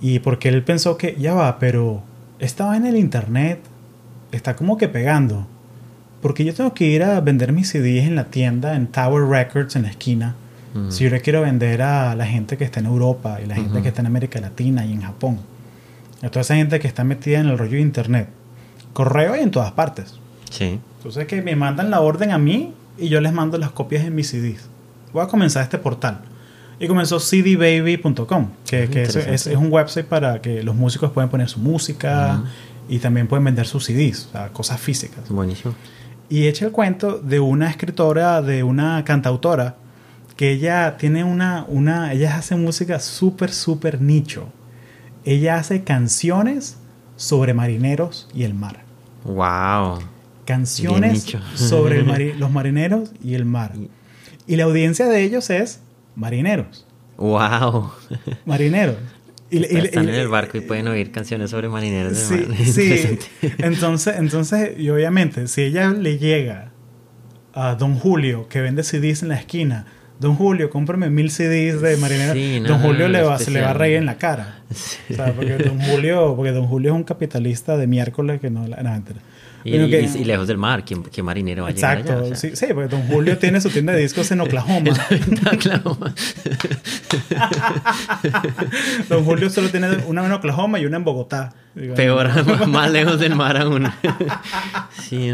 Y porque él pensó que, ya va, pero estaba en el internet, está como que pegando. Porque yo tengo que ir a vender mis CDs en la tienda, en Tower Records, en la esquina. Si yo le quiero vender a la gente que está en Europa y la gente que está en América Latina y en Japón. A toda esa gente que está metida en el rollo de Internet. Correo y en todas partes. Sí. Entonces que me mandan la orden a mí y yo les mando las copias en mis CDs. Voy a comenzar este portal. Y comenzó cdbaby.com, que, que es, un website para que los músicos puedan poner su música y también pueden vender sus CDs, o sea, cosas físicas. Buenísimo. Y echa el cuento de una escritora, de una cantautora, que ella tiene una, una ella hace música súper, súper nicho. Ella hace canciones sobre marineros y el mar. ¡Wow! Canciones sobre los marineros y el mar. Y la audiencia de ellos es marineros. ¡Wow! Marineros. Y, están en el barco y pueden oír canciones sobre marineros sí, Sí, entonces, entonces, y obviamente, si ella le llega a Don Julio que vende CDs en la esquina. Don Julio, cómprame mil CDs de Marinera. Don Julio le va, se le va a reír en la cara. O sea, porque Don Julio, porque Don Julio es un capitalista de miércoles que no... la y, lejos del mar, ¿qué, marinero va a llegar Exacto, sí, sí, porque Don Julio tiene su tienda de discos en Oklahoma. Oklahoma. Don Julio solo tiene una en Oklahoma y una en Bogotá. Peor, más lejos del mar aún. sí,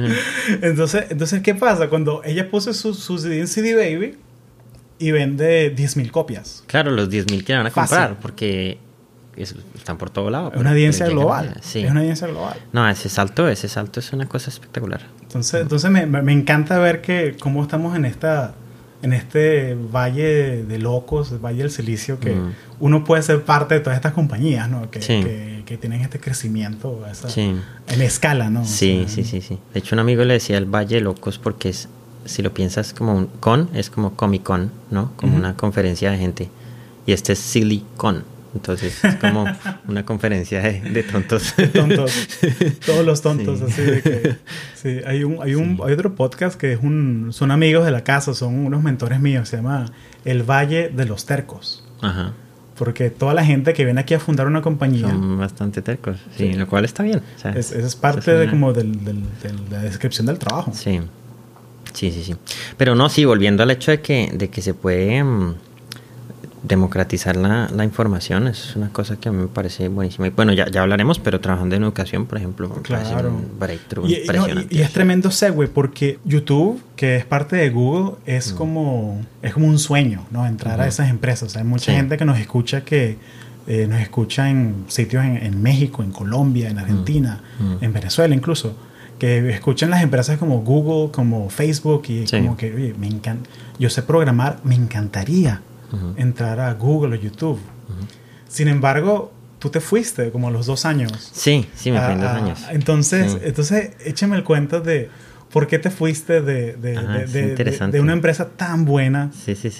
entonces, entonces, ¿qué pasa? Cuando ella puso su, su CD en CD Baby y vende 10.000 copias. Claro, los 10.000 que van a comprar, porque están por todo lado. Es una audiencia global. Sí. Es una audiencia global. No, ese salto, ese salto es una cosa espectacular. Entonces, entonces me, me, encanta ver que cómo estamos en esta en este valle de locos, el valle del silicio, que uno puede ser parte de todas estas compañías, ¿no? Que, que, tienen este crecimiento en escala, ¿no? Sí, sí, sí, sí. De hecho, un amigo le decía el valle de locos porque es, si lo piensas como un con, es como Comic Con, ¿no? Como una conferencia de gente. Y este es Silicon. Entonces es como una conferencia de, tontos. tontos. Todos los tontos, así de que. Sí, hay un, hay un, hay otro podcast que es un, son amigos de la casa, son unos mentores míos, se llama El Valle de los Tercos. Ajá. Porque toda la gente que viene aquí a fundar una compañía. Son bastante tercos, sí, lo cual está bien. es, es, parte de como del, del, de la descripción del trabajo. Sí. Sí, sí, sí. Pero no, sí, volviendo al hecho de que, de que se puede. Mm, democratizar la, la, información es una cosa que a mí me parece buenísima. Y bueno, ya, ya hablaremos, pero trabajando en educación, por ejemplo, claro. un breakthrough y, y, es tremendo segue porque YouTube, que es parte de Google, es, mm. como, es como un sueño, ¿no? Entrar a esas empresas. hay mucha gente que nos escucha que eh, nos escucha en sitios en, en, México, en Colombia, en Argentina, mm. Mm. en Venezuela incluso que escuchan las empresas como Google, como Facebook y como que, oye, me encanta, yo sé programar, me encantaría entrar a Google o YouTube. Sin embargo, tú te fuiste como a los dos años. Sí, sí, me fui en dos años. Entonces, entonces, échame el cuento de por qué te fuiste de, de, de, una empresa tan buena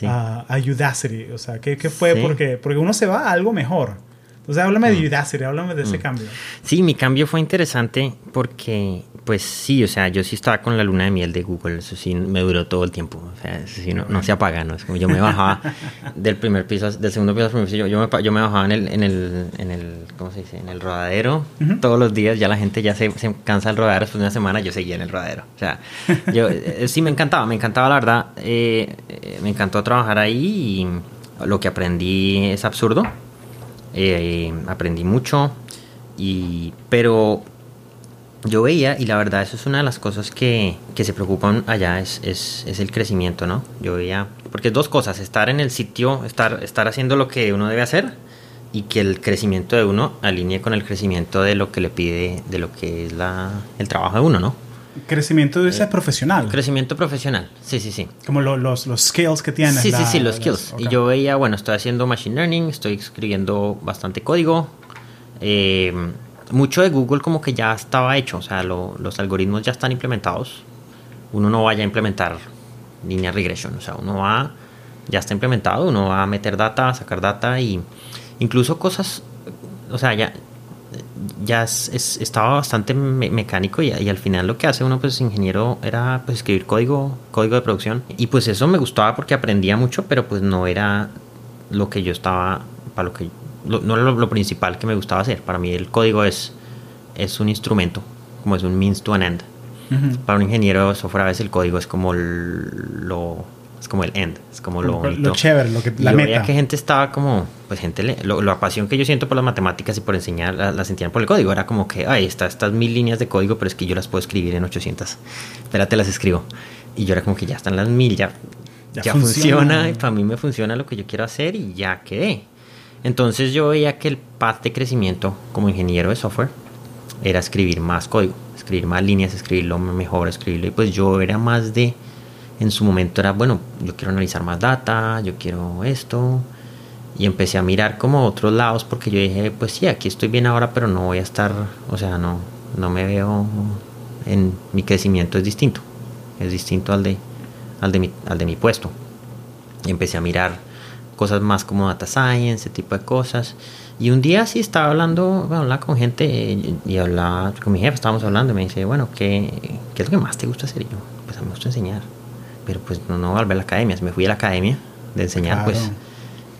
a, Udacity. O sea, ¿qué, qué fue? Porque, porque uno se va a algo mejor. Entonces, háblame de Udacity, háblame de ese cambio. Sí, mi cambio fue interesante porque pues sí, o sea, yo sí estaba con la luna de miel de Google, eso sí me duró todo el tiempo, o sea, eso sí no, no se apaga, ¿no? Es como yo me bajaba del primer piso, del segundo piso al primer piso, yo, yo, me, yo me bajaba en el, en el, en el, ¿cómo se dice? En el rodadero todos los días, ya la gente ya se, se, cansa del rodadero después de una semana, yo seguía en el rodadero, o sea, yo eh, sí me encantaba, me encantaba la verdad, eh, eh, me encantó trabajar ahí y lo que aprendí es absurdo, aprendí mucho, y, pero yo veía, y la verdad eso es una de las cosas que, que se preocupan allá, es, es, es, el crecimiento, ¿no? Yo veía, porque es dos cosas, estar en el sitio, estar, estar haciendo lo que uno debe hacer y que el crecimiento de uno alinee con el crecimiento de lo que le pide, de lo que es la, el trabajo de uno, ¿no? Crecimiento de ese eh, profesional. Crecimiento profesional, sí, sí, sí. Como los, los skills que tienes. Sí, sí, sí, los skills. Y yo veía, bueno, estoy haciendo machine learning, estoy escribiendo bastante código. Eh, mucho de Google como que ya estaba hecho, o sea, los algoritmos ya están implementados. Uno no vaya a implementar línea regression, o sea, uno va, ya está implementado, uno va a meter data, sacar data y incluso cosas, o sea, ya, ya estaba bastante mecánico y, al final lo que hace uno pues ingeniero era pues escribir código, código de producción y pues eso me gustaba porque aprendía mucho, pero pues no era lo que yo estaba, para lo que no era lo, principal que me gustaba hacer. Para mí el código es, es un instrumento, como es un means to an end. Para un ingeniero de software a veces el código es como el, lo es como el end, es como lo Lo chévere, lo que la yo Veía que gente estaba como, pues gente, le, lo, la pasión que yo siento por las matemáticas y por enseñar, la, la, sentían por el código. Era como que, ay, está, estas mil líneas de código, pero es que yo las puedo escribir en 800. Espérate, las escribo. Y yo era como que ya están las mil, ya, ya, funciona. y para mí me funciona lo que yo quiero hacer y ya quedé. Entonces yo veía que el path de crecimiento como ingeniero de software era escribir más código, escribir más líneas, escribirlo mejor, escribirlo. Y pues yo era más de, en su momento era, bueno, yo quiero analizar más data, yo quiero esto. Y empecé a mirar como otros lados porque yo dije, pues sí, aquí estoy bien ahora, pero no voy a estar, o sea, no, no me veo en mi crecimiento es distinto, es distinto al de, al de, mi, al de mi puesto. Y empecé a mirar cosas más como data science, ese tipo de cosas. Y un día sí estaba hablando, bueno, hablaba con gente y, hablaba con mi jefe, estábamos hablando y me dice, bueno, ¿qué, ¿qué, es lo que más te gusta hacer? Y yo, pues a mí me gusta enseñar. pero pues no, no volver a la academia. Me fui a la academia de enseñar, pues.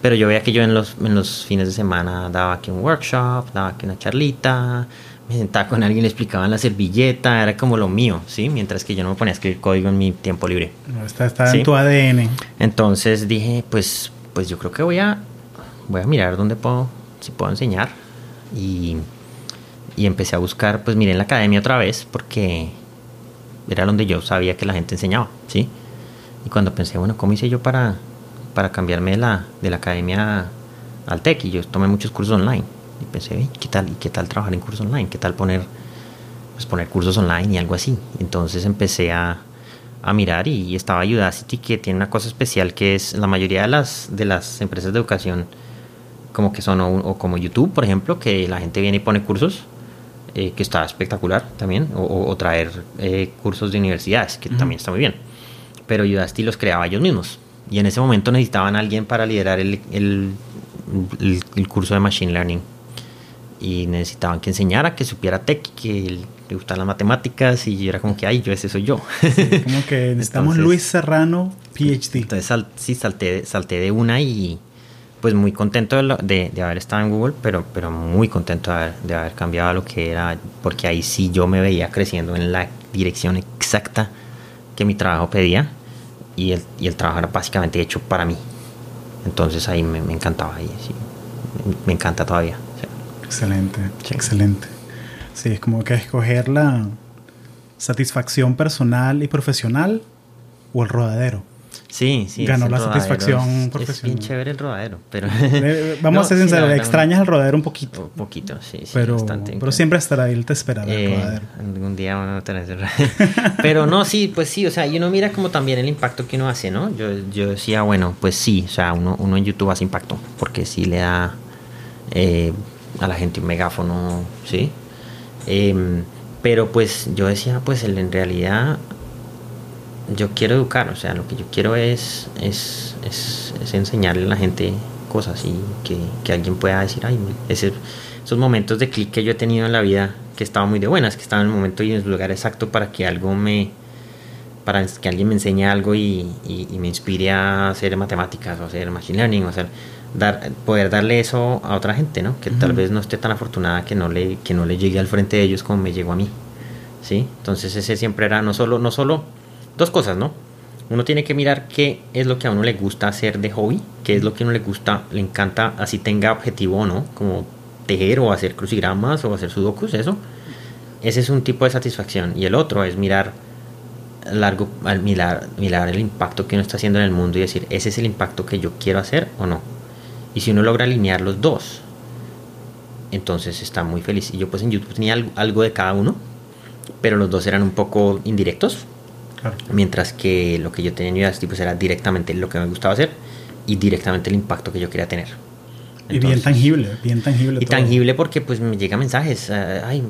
Pero yo veía que yo en los, en los fines de semana daba aquí un workshop, daba aquí una charlita, me sentaba con alguien, le explicaban la servilleta, era como lo mío, ¿sí? Mientras que yo no me ponía a escribir código en mi tiempo libre. está, está en tu ADN. Entonces dije, pues, pues yo creo que voy a, voy a mirar dónde puedo, si puedo enseñar. Y, y empecé a buscar, pues miré en la academia otra vez, porque era donde yo sabía que la gente enseñaba, ¿sí? Y cuando pensé, bueno, ¿cómo hice yo para, para cambiarme de la, de la academia al TEC? Y yo tomé muchos cursos online. Y pensé, ¿qué tal? ¿Y qué tal trabajar en cursos online? ¿Qué tal poner, pues poner cursos online y algo así? Entonces empecé a, a mirar y, estaba Udacity que tiene una cosa especial que es la mayoría de las, de las empresas de educación como que son o como YouTube, por ejemplo, que la gente viene y pone cursos eh, que está espectacular también, o, traer eh, cursos de universidades, que también está muy bien. Pero Udacity los creaba ellos mismos. Y en ese momento necesitaban a alguien para liderar el, el, el, curso de Machine Learning. Y necesitaban que enseñara, que supiera tech, que le gustaran las matemáticas. Y era como que, ay, yo ese soy yo. como que necesitamos Luis Serrano, PhD. Entonces sí, salté, salté de una y pues muy contento de, de, haber estado en Google, pero, pero muy contento de haber, de haber cambiado lo que era, porque ahí sí yo me veía creciendo en la dirección exacta que mi trabajo pedía y el, y el trabajo era básicamente hecho para mí. Entonces ahí me, me encantaba, ahí, sí, me, encanta todavía. Excelente, excelente. Sí, es como que escoger la satisfacción personal y profesional o el rodadero. Sí, sí. Ganó la satisfacción profesional. Es bien chévere el rodadero, pero... Vamos a ser sinceros, extrañas el rodadero un poquito. Un poquito, sí, sí pero, bastante. Pero siempre estará ahí, te esperará el eh, rodadero. Algún día van a tener ese rodadero. pero no, sí, pues sí, o sea, y uno mira como también el impacto que uno hace, ¿no? Yo, yo decía, bueno, pues sí, o sea, uno, uno en YouTube hace impacto, porque sí le da eh, a la gente un megáfono, ¿sí? Em, pero pues yo decía, pues en realidad yo quiero educar, o sea, lo que yo quiero es, es, es, enseñarle a la gente cosas y que, que alguien pueda decir, ay, ese, esos momentos de clic que yo he tenido en la vida, que estaba muy de buenas, que estaba en el momento y en el lugar exacto para que algo me, para que alguien me enseñe algo y, y, me inspire a hacer matemáticas o hacer machine learning o hacer dar poder darle eso a otra gente no que tal vez no esté tan afortunada que no le que no le llegue al frente de ellos como me llegó a mí sí entonces ese siempre era no solo no solo dos cosas, ¿no? Uno tiene que mirar qué es lo que a uno le gusta hacer de hobby, qué es lo que a uno le gusta, le encanta, así tenga objetivo o no, como tejer o hacer crucigramas o hacer sudokus, eso. Ese es un tipo de satisfacción. Y el otro es mirar largo, mirar, mirar el impacto que uno está haciendo en el mundo y decir, ese es el impacto que yo quiero hacer o no. Y si uno logra alinear los dos, entonces está muy feliz. Y yo pues en YouTube tenía algo de cada uno, pero los dos eran un poco indirectos Mientras que lo que yo tenía en pues era directamente lo que me gustaba hacer y directamente el impacto que yo quería tener. y bien tangible, bien tangible. Y tangible porque pues me llegan mensajes, eh, ay,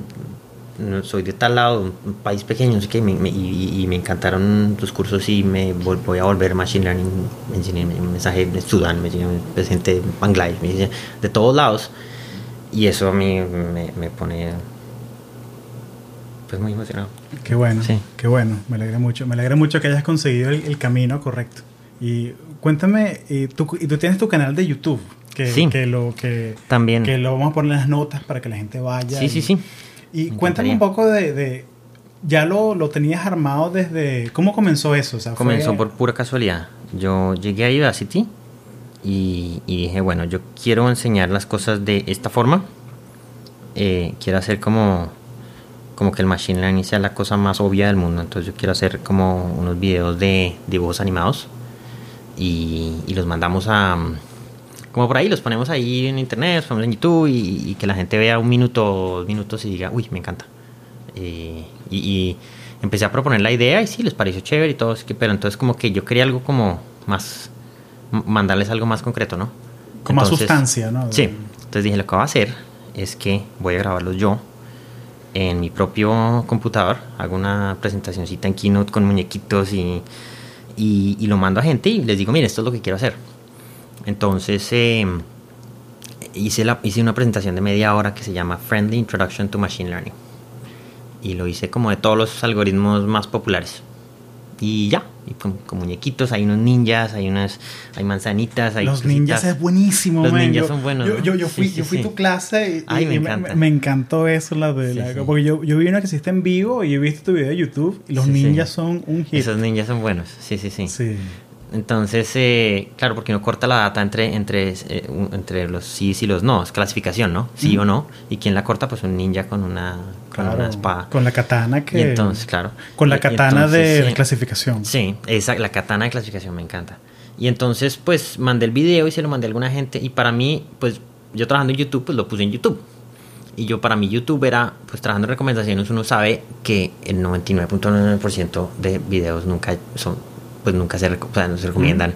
soy de tal lado, un país pequeño, así que me, y, me encantaron tus cursos y me voy a volver Machine Learning Engineer, un mensaje de Sudán, me llega gente de Bangladesh, me de todos lados. Y eso a mí me, me pone pues muy emocionado. Qué bueno, sí. qué bueno, me alegra mucho. Me alegra mucho que hayas conseguido el, camino correcto. Y cuéntame, y tú, y tú tienes tu canal de YouTube, que, sí, que lo que también que lo vamos a poner en las notas para que la gente vaya. Sí, sí, sí. Y cuéntame un poco de, ya lo, lo, tenías armado desde cómo comenzó eso. comenzó por pura casualidad. Yo llegué a Udacity y, y dije, bueno, yo quiero enseñar las cosas de esta forma. Eh, quiero hacer como como que el machine learning sea la cosa más obvia del mundo. Entonces yo quiero hacer como unos videos de dibujos animados y, los mandamos a... Como por ahí, los ponemos ahí en internet, los ponemos en YouTube y, que la gente vea un minuto, dos minutos y diga, uy, me encanta. Eh, y, empecé a proponer la idea y sí, les pareció chévere y todo, que, pero entonces como que yo quería algo como más, mandarles algo más concreto, ¿no? Con más sustancia, ¿no? Sí, entonces dije, lo que voy a hacer es que voy a grabarlos yo en mi propio computador, hago una presentacióncita en Keynote con muñequitos y, y, lo mando a gente y les digo, mire, esto es lo que quiero hacer. Entonces em, hice, la, hice una presentación de media hora que se llama Friendly Introduction to Machine Learning. Y lo hice como de todos los algoritmos más populares. Y ya, y con, muñequitos, hay unos ninjas, hay unas, hay manzanitas, hay Los ninjas es buenísimo, Los ninjas son buenos. Yo, yo, fui, yo fui tu clase y, me, encantó eso, la de la, porque yo, yo vi una que existe en vivo y he visto tu video de YouTube y los ninjas son un hit. Esos ninjas son buenos, sí, sí, sí. Entonces, eh, claro, porque uno corta la data entre, entre, eh, entre los sí y los no, es clasificación, ¿no? Sí o no. Y quien la corta, pues un ninja con una, con una espada. Con la katana que... entonces, claro. Con la katana de clasificación. Sí, esa, la katana de clasificación me encanta. Y entonces, pues, mandé el video y se lo mandé a alguna gente. Y para mí, pues, yo trabajando en YouTube, pues lo puse en YouTube. Y yo para mí YouTube era, pues trabajando en recomendaciones, uno sabe que el 99.9% de videos nunca son pues nunca se, no se recomiendan.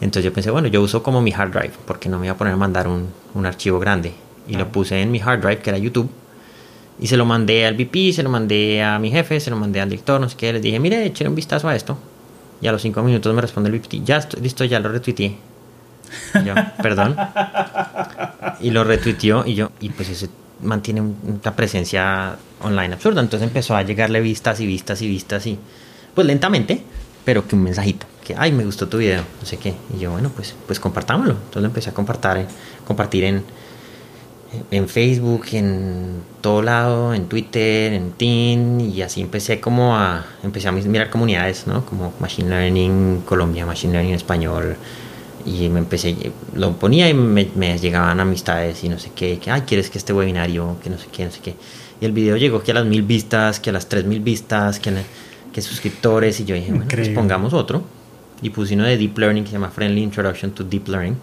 Entonces yo pensé, bueno, yo uso como mi hard drive, porque no me iba a poner a mandar un, un archivo grande. Y lo puse en mi hard drive, que era YouTube. Y se lo mandé al VP, se lo mandé a mi jefe, se lo mandé al director, no sé qué. Les dije, mire, echen un vistazo a esto. Y a los cinco minutos me responde el VP, ya estoy listo, ya lo retuiteé. yo, perdón. Y lo retuiteó y yo, y pues ese mantiene una presencia online absurda. Entonces empezó a llegarle vistas y vistas y vistas y pues lentamente, pero que un mensajito, que, ay, me gustó tu video, no sé qué. Y yo, bueno, pues, pues compartámoslo. Entonces lo empecé a compartir, compartir en, en Facebook, en todo lado, en Twitter, en Teen, y así empecé como a, empecé a mirar comunidades, ¿no? Como Machine Learning Colombia, Machine Learning Español, y me empecé, lo ponía y me, llegaban amistades y no sé qué, que, ay, ¿quieres que este webinario? Que no sé qué, no sé qué. Y el video llegó que a las mil vistas, que a las tres mil vistas, que... A que suscriptores y yo dije, bueno, pues pongamos otro. Y puse uno de Deep Learning que se llama Friendly Introduction to Deep Learning.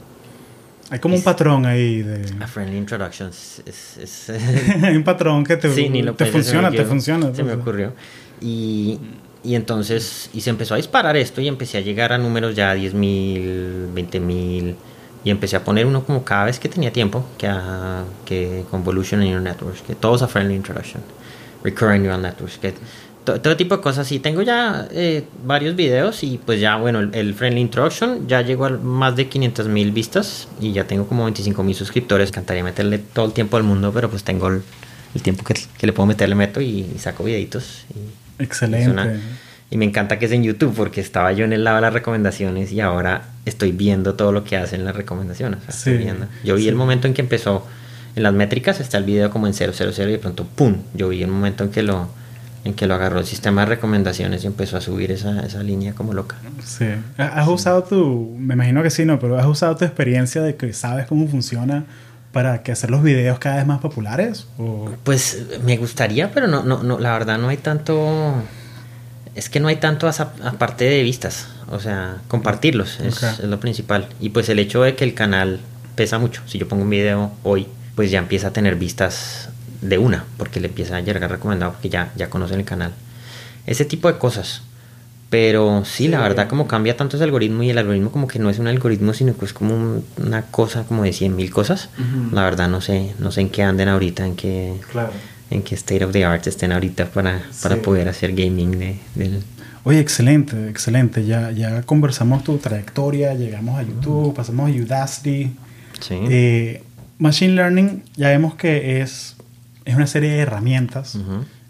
Hay como un patrón ahí de... A Friendly Introduction es... Hay un patrón que te, te funciona, te funciona. Se me ocurrió. Y, y, entonces, y se empezó a disparar esto y empecé a llegar a números ya 10.000, mil y empecé a poner uno como cada vez que tenía tiempo, que, a, que Convolution Neural Networks, que todos a Friendly Introduction, Recurrent Neural Networks, que todo, tipo de cosas. Y tengo ya eh, varios videos y pues ya, bueno, el, Friendly Introduction ya llegó a más de 500 mil vistas y ya tengo como 25 mil suscriptores. Encantaría meterle todo el tiempo del mundo, pero pues tengo el, tiempo que, le puedo meter, le meto y, saco videitos. Y, Excelente. Y, me encanta que es en YouTube porque estaba yo en el lado de las recomendaciones y ahora estoy viendo todo lo que hacen las recomendaciones. Yo vi el momento en que empezó en las métricas, está el video como en 000 y de pronto, ¡pum! Yo vi el momento en que lo en que lo agarró el sistema de recomendaciones y empezó a subir esa, esa línea como loca. Sí. ¿Has usado tu, me imagino que sí, no, pero has usado tu experiencia de que sabes cómo funciona para que hacer los videos cada vez más populares? Pues me gustaría, pero no, no, no, la verdad no hay tanto, es que no hay tanto aparte de vistas, o sea, compartirlos es, es lo principal. Y pues el hecho de que el canal pesa mucho, si yo pongo un video hoy, pues ya empieza a tener vistas de una, porque le empieza a llegar recomendado porque ya, ya conocen el canal. Ese tipo de cosas. Pero sí, la verdad, como cambia tanto ese algoritmo y el algoritmo como que no es un algoritmo, sino que es como una cosa como de 100 mil cosas. La verdad, no sé, no sé en qué anden ahorita, en qué, en qué state of the art estén ahorita para, para poder hacer gaming de, del... Oye, excelente, excelente. Ya, ya conversamos tu trayectoria, llegamos a YouTube, pasamos a Udacity. Sí. Eh, machine Learning, ya vemos que es es una serie de herramientas.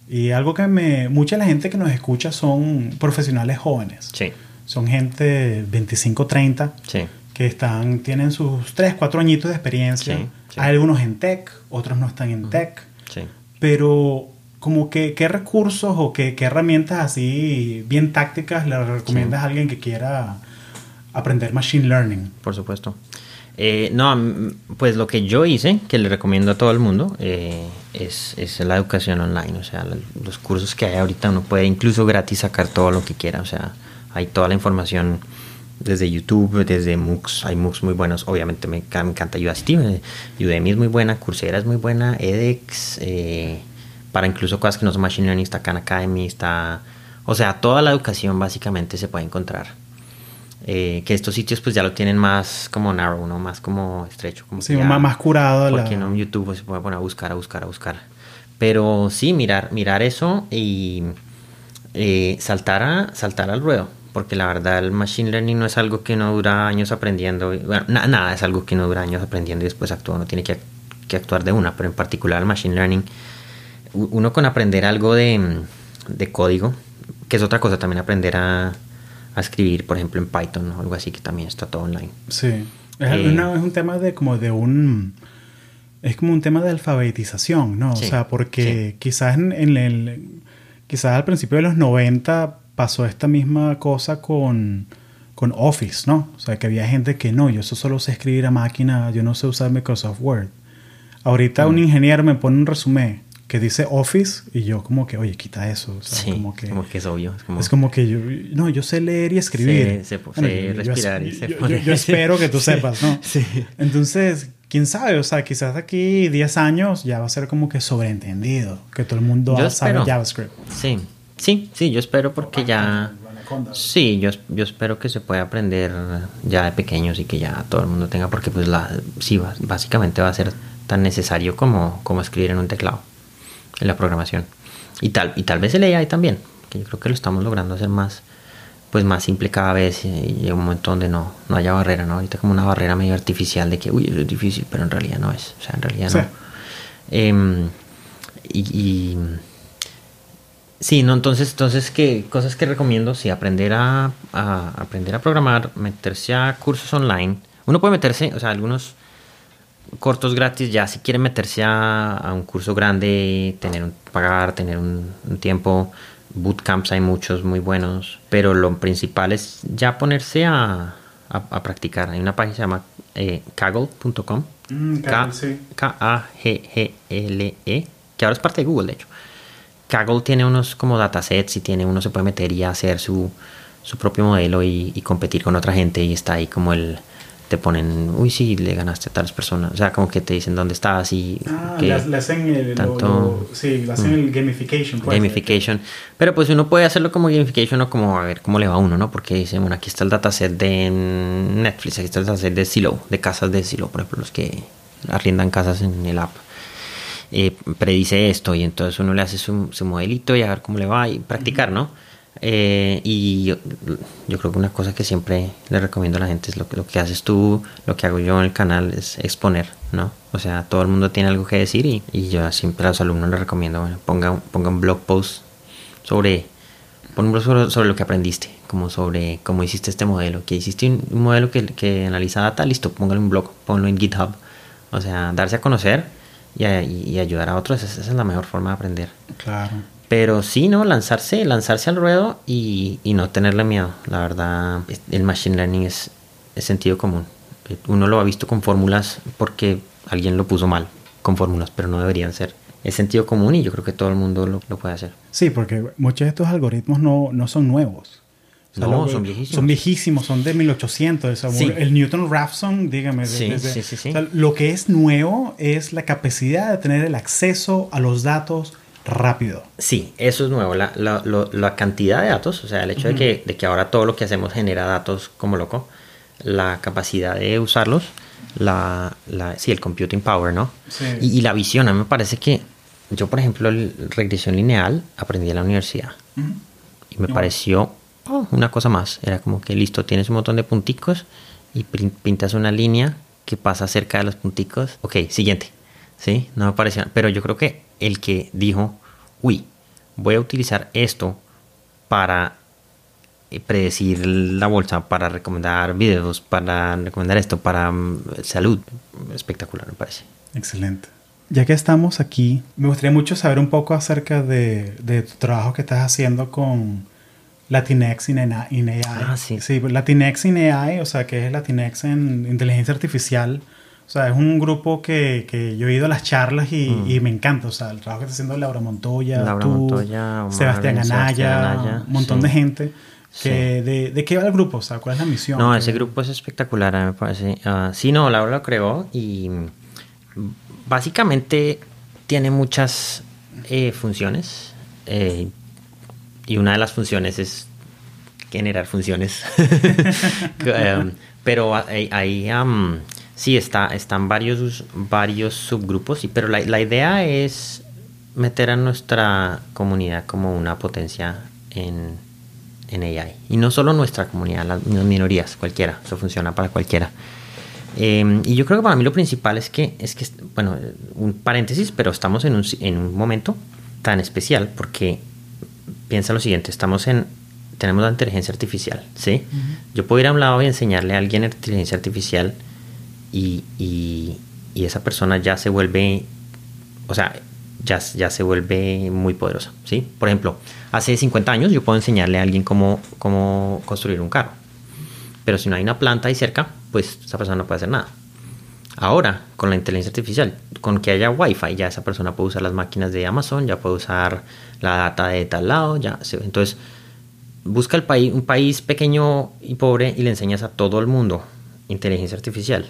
Y algo que me... Mucha de la gente que nos escucha son profesionales jóvenes. Sí. Son gente 25, 30. Sí. Que están, tienen sus 3, 4 añitos de experiencia. Hay algunos en tech, otros no están en tech. Sí. Pero como que qué recursos o qué, qué herramientas así bien tácticas le recomiendas a alguien que quiera aprender machine learning. Por supuesto. Eh, no, pues lo que yo hice, que le recomiendo a todo el mundo, eh, es, es, la educación online. O sea, los cursos que hay ahorita uno puede incluso gratis sacar todo lo que quiera. O sea, hay toda la información desde YouTube, desde MOOCs. Hay MOOCs muy buenos. Obviamente me, encanta Udacity. Eh, Udemy es muy buena, Coursera es muy buena, edX. para incluso cosas que no son Machine Learning, está Khan Academy, está... O sea, toda la educación básicamente se puede encontrar. Eh, que estos sitios pues ya lo tienen más como narrow, ¿no? Más como estrecho. Como sí, más, curado. Porque no en YouTube se puede poner a buscar, a buscar, a buscar. Pero sí, mirar, mirar eso y eh, saltar, a, saltar al ruedo. Porque la verdad el Machine Learning no es algo que no dura años aprendiendo. Bueno, nada es algo que no dura años aprendiendo y después actúa. Uno tiene que, que actuar de una. Pero en particular el Machine Learning, uno con aprender algo de, de código, que es otra cosa también aprender a a escribir, por ejemplo, en Python o algo así, que también está todo online. Sí. Es, eh, es un tema de como de un... Es como un tema de alfabetización, ¿no? o sea, porque quizás en, en, el... Quizás al principio de los 90 pasó esta misma cosa con, con Office, ¿no? O sea, que había gente que no, yo eso solo sé escribir a máquina, yo no sé usar Microsoft Word. Ahorita un mm. ingeniero me pone un resumen que dice Office y yo como que, oye, quita eso. O sea, como, que, como que es obvio. Es como, que yo, no, yo sé leer y escribir. Se, se, respirar y se yo, espero que tú sepas, ¿no? Sí. Entonces, quién sabe, o sea, quizás aquí 10 años ya va a ser como que sobreentendido, que todo el mundo sabe JavaScript. Sí, sí, sí, yo espero porque ya... Sí, yo, yo espero que se pueda aprender ya de pequeños y que ya todo el mundo tenga, porque pues la, sí, básicamente va a ser tan necesario como, como escribir en un teclado en la programación. Y tal, y tal vez el AI también, que yo creo que lo estamos logrando hacer más, pues más simple cada vez y llega un momento donde no, no haya barrera, ¿no? Ahorita como una barrera medio artificial de que, uy, eso es difícil, pero en realidad no es, o sea, en realidad no. Em, y, y, sí, no, entonces, entonces, ¿qué cosas que recomiendo? Sí, aprender a, a, aprender a programar, meterse a cursos online. Uno puede meterse, o sea, algunos cortos gratis, ya si quieren meterse a, un curso grande, tener un, pagar, tener un, tiempo, bootcamps hay muchos muy buenos, pero lo principal es ya ponerse a, a, practicar. Hay una página que se llama eh, kaggle.com, mm, K-A-G-G-L-E, que ahora es parte de Google, de hecho. Kaggle tiene unos como datasets y tiene uno se puede meter y hacer su, su propio modelo y, y competir con otra gente y está ahí como el te ponen, uy, sí, le ganaste a tales personas. O sea, como que te dicen dónde estás y. Ah, le, hacen el. Tanto, sí, le hacen el mm. gamification. Pues. Gamification. Pero pues uno puede hacerlo como gamification o como a ver cómo le va a uno, ¿no? Porque dice, bueno, aquí está el dataset de Netflix, aquí está el dataset de Silo, de casas de Silo, por ejemplo, los que arriendan casas en el app. Eh, predice esto y entonces uno le hace su, su modelito y a ver cómo le va y practicar, ¿no? Eh, y yo, creo que una cosa que siempre le recomiendo a la gente es lo lo que haces tú, lo que hago yo en el canal es exponer, ¿no? O sea, todo el mundo tiene algo que decir y, y yo siempre a los alumnos les recomiendo, bueno, ponga, ponga un blog post sobre, un blog sobre, lo que aprendiste, como sobre cómo hiciste este modelo, que hiciste un, modelo que, que analiza data, listo, póngale un blog, ponlo en GitHub. O sea, darse a conocer y, y ayudar a otros, esa es la mejor forma de aprender. Claro. Pero sí, ¿no? Lanzarse, lanzarse al ruedo y, no tenerle miedo. La verdad, el machine learning es, sentido común. Uno lo ha visto con fórmulas porque alguien lo puso mal con fórmulas, pero no deberían ser. Es sentido común y yo creo que todo el mundo lo, puede hacer. Sí, porque muchos de estos algoritmos no, no son nuevos. no, son viejísimos. Son viejísimos, son de 1800. El Newton-Raphson, dígame. Sí, sí, sí, lo que es nuevo es la capacidad de tener el acceso a los datos rápido. Sí, eso es nuevo. La, la, la cantidad de datos, o sea, el hecho de, que, de, que, ahora todo lo que hacemos genera datos como loco, la capacidad de usarlos, la, la, sí, el computing power, ¿no? Sí. Y, la visión, a mí me parece que yo, por ejemplo, el regresión lineal aprendí en la universidad y me pareció oh, una cosa más. Era como que listo, tienes un montón de punticos y pintas una línea que pasa cerca de los punticos. Ok, siguiente. Sí, no me parecía. Pero yo creo que el que dijo, uy, voy a utilizar esto para eh, predecir la bolsa, para recomendar videos, para recomendar esto, para mm, salud. Espectacular, me parece. Excelente. Ya que estamos aquí, me gustaría mucho saber un poco acerca de, tu trabajo que estás haciendo con Latinx in AI. Ah, sí. Sí, Latinx in AI, o sea, que es Latinx en inteligencia artificial. O sea, es un grupo que, que yo he ido a las charlas y, mm. y, me encanta. O sea, el trabajo que está haciendo Laura Montoya, Laura Montoya Sebastián, Anaya, un montón de gente. Que de, de, qué va el grupo? O sea, ¿cuál es la misión? No, ese grupo es espectacular, me parece. Uh, sí, no, Laura lo creó y básicamente tiene muchas eh, funciones. Eh, y una de las funciones es generar funciones. um, pero hay, hay um, Sí, está, están varios, varios subgrupos, pero la, la, idea es meter a nuestra comunidad como una potencia en, en AI. Y no solo nuestra comunidad, las, minorías, cualquiera, eso funciona para cualquiera. Em, y yo creo que para mí lo principal es que, es que, bueno, un paréntesis, pero estamos en un, en un momento tan especial porque piensa lo siguiente, estamos en tenemos la inteligencia artificial, ¿sí? Yo puedo ir a un lado y enseñarle a alguien inteligencia artificial y, esa persona ya se vuelve, o sea, ya, ya se vuelve muy poderosa, ¿sí? Por ejemplo, hace 50 años yo puedo enseñarle a alguien cómo, cómo construir un carro, pero si no hay una planta ahí cerca, pues esa persona no puede hacer nada. Ahora, con la inteligencia artificial, con que haya wifi, ya esa persona puede usar las máquinas de Amazon, ya puede usar la data de tal lado, ya. Entonces, busca el país, un país pequeño y pobre y le enseñas a todo el mundo inteligencia artificial.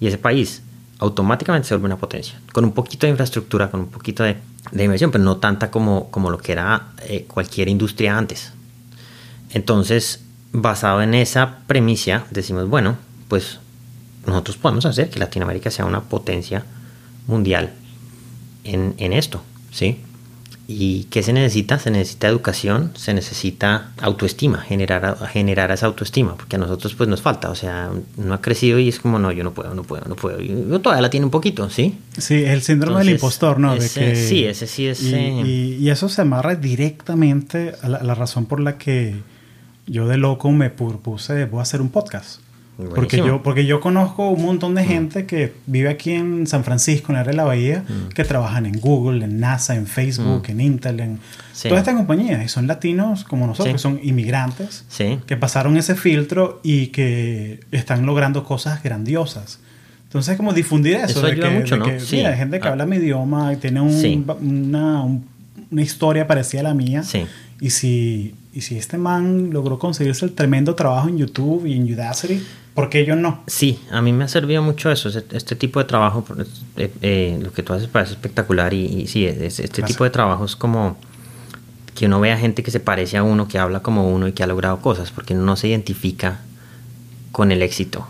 Y ese país automáticamente se vuelve una potencia, con un poquito de infraestructura, con un poquito de, inversión, pero no tanta como, como lo que era eh, cualquier industria antes. Entonces, basado en esa premisa, decimos, bueno, pues nosotros podemos hacer que Latinoamérica sea una potencia mundial en, en esto, ¿sí? ¿Y qué se necesita? Se necesita educación, se necesita autoestima, generar, generar esa autoestima, porque a nosotros pues nos falta, o sea, no ha crecido y es como, no, yo no puedo, no puedo, no puedo. Yo todavía la tiene un poquito, ¿sí? Sí, el síndrome del impostor, ¿no? sí, ese sí es... Y, y, eso se amarra directamente a la, a la, razón por la que yo de loco me propuse, voy a hacer un podcast. Porque yo, porque yo conozco un montón de mm. gente que vive aquí en San Francisco, en el área de la Bahía, mm. que trabajan en Google, en NASA, en Facebook, mm. en Intel, en todas estas compañías. Y son latinos como nosotros, que son inmigrantes, que pasaron ese filtro y que están logrando cosas grandiosas. Entonces, como difundir eso. de que, mucho, que, mira, hay gente que ah. habla mi idioma y tiene una, una, historia parecida a la mía. Y si, y si este man logró conseguirse el tremendo trabajo en YouTube y en Udacity, ¿Por qué yo no? Sí, a mí me ha servido mucho eso, este tipo de trabajo, eh, eh, lo que tú haces parece espectacular y, sí, este tipo de trabajo es como que uno vea gente que se parece a uno, que habla como uno y que ha logrado cosas, porque uno no se identifica con el éxito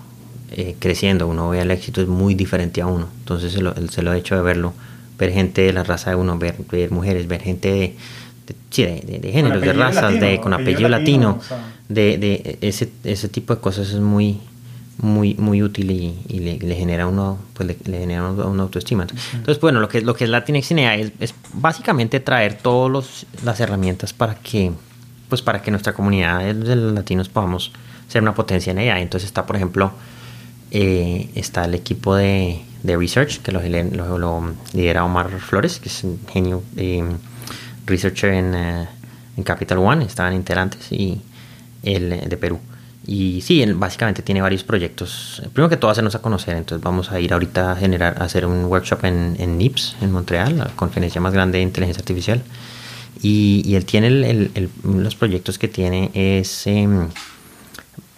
eh, creciendo, uno ve el éxito es muy diferente a uno, entonces se lo, se lo he hecho de verlo, ver gente de la raza de uno, ver, mujeres, ver gente de, de, de, géneros, de razas, de, con apellido, latino, de, de ese, ese tipo de cosas es muy muy, muy útil y, le, genera uno, pues le, genera una autoestima. Entonces, bueno, lo que, lo que es Latinx es, es básicamente traer todas las herramientas para que, pues para que nuestra comunidad de los latinos podamos ser una potencia en ella. Entonces está, por ejemplo, eh, está el equipo de, de research que lo, lo, lidera Omar Flores, que es un genio eh, researcher en, eh, en Capital One, estaban integrantes, y el de Perú. Y sí, él básicamente tiene varios proyectos. Primero que todo, hacernos a conocer. Entonces, vamos a ir ahorita a, generar, a hacer un workshop en, en NIPS, en Montreal, la conferencia más grande de inteligencia artificial. Y, y él tiene el, los proyectos que tiene es, em,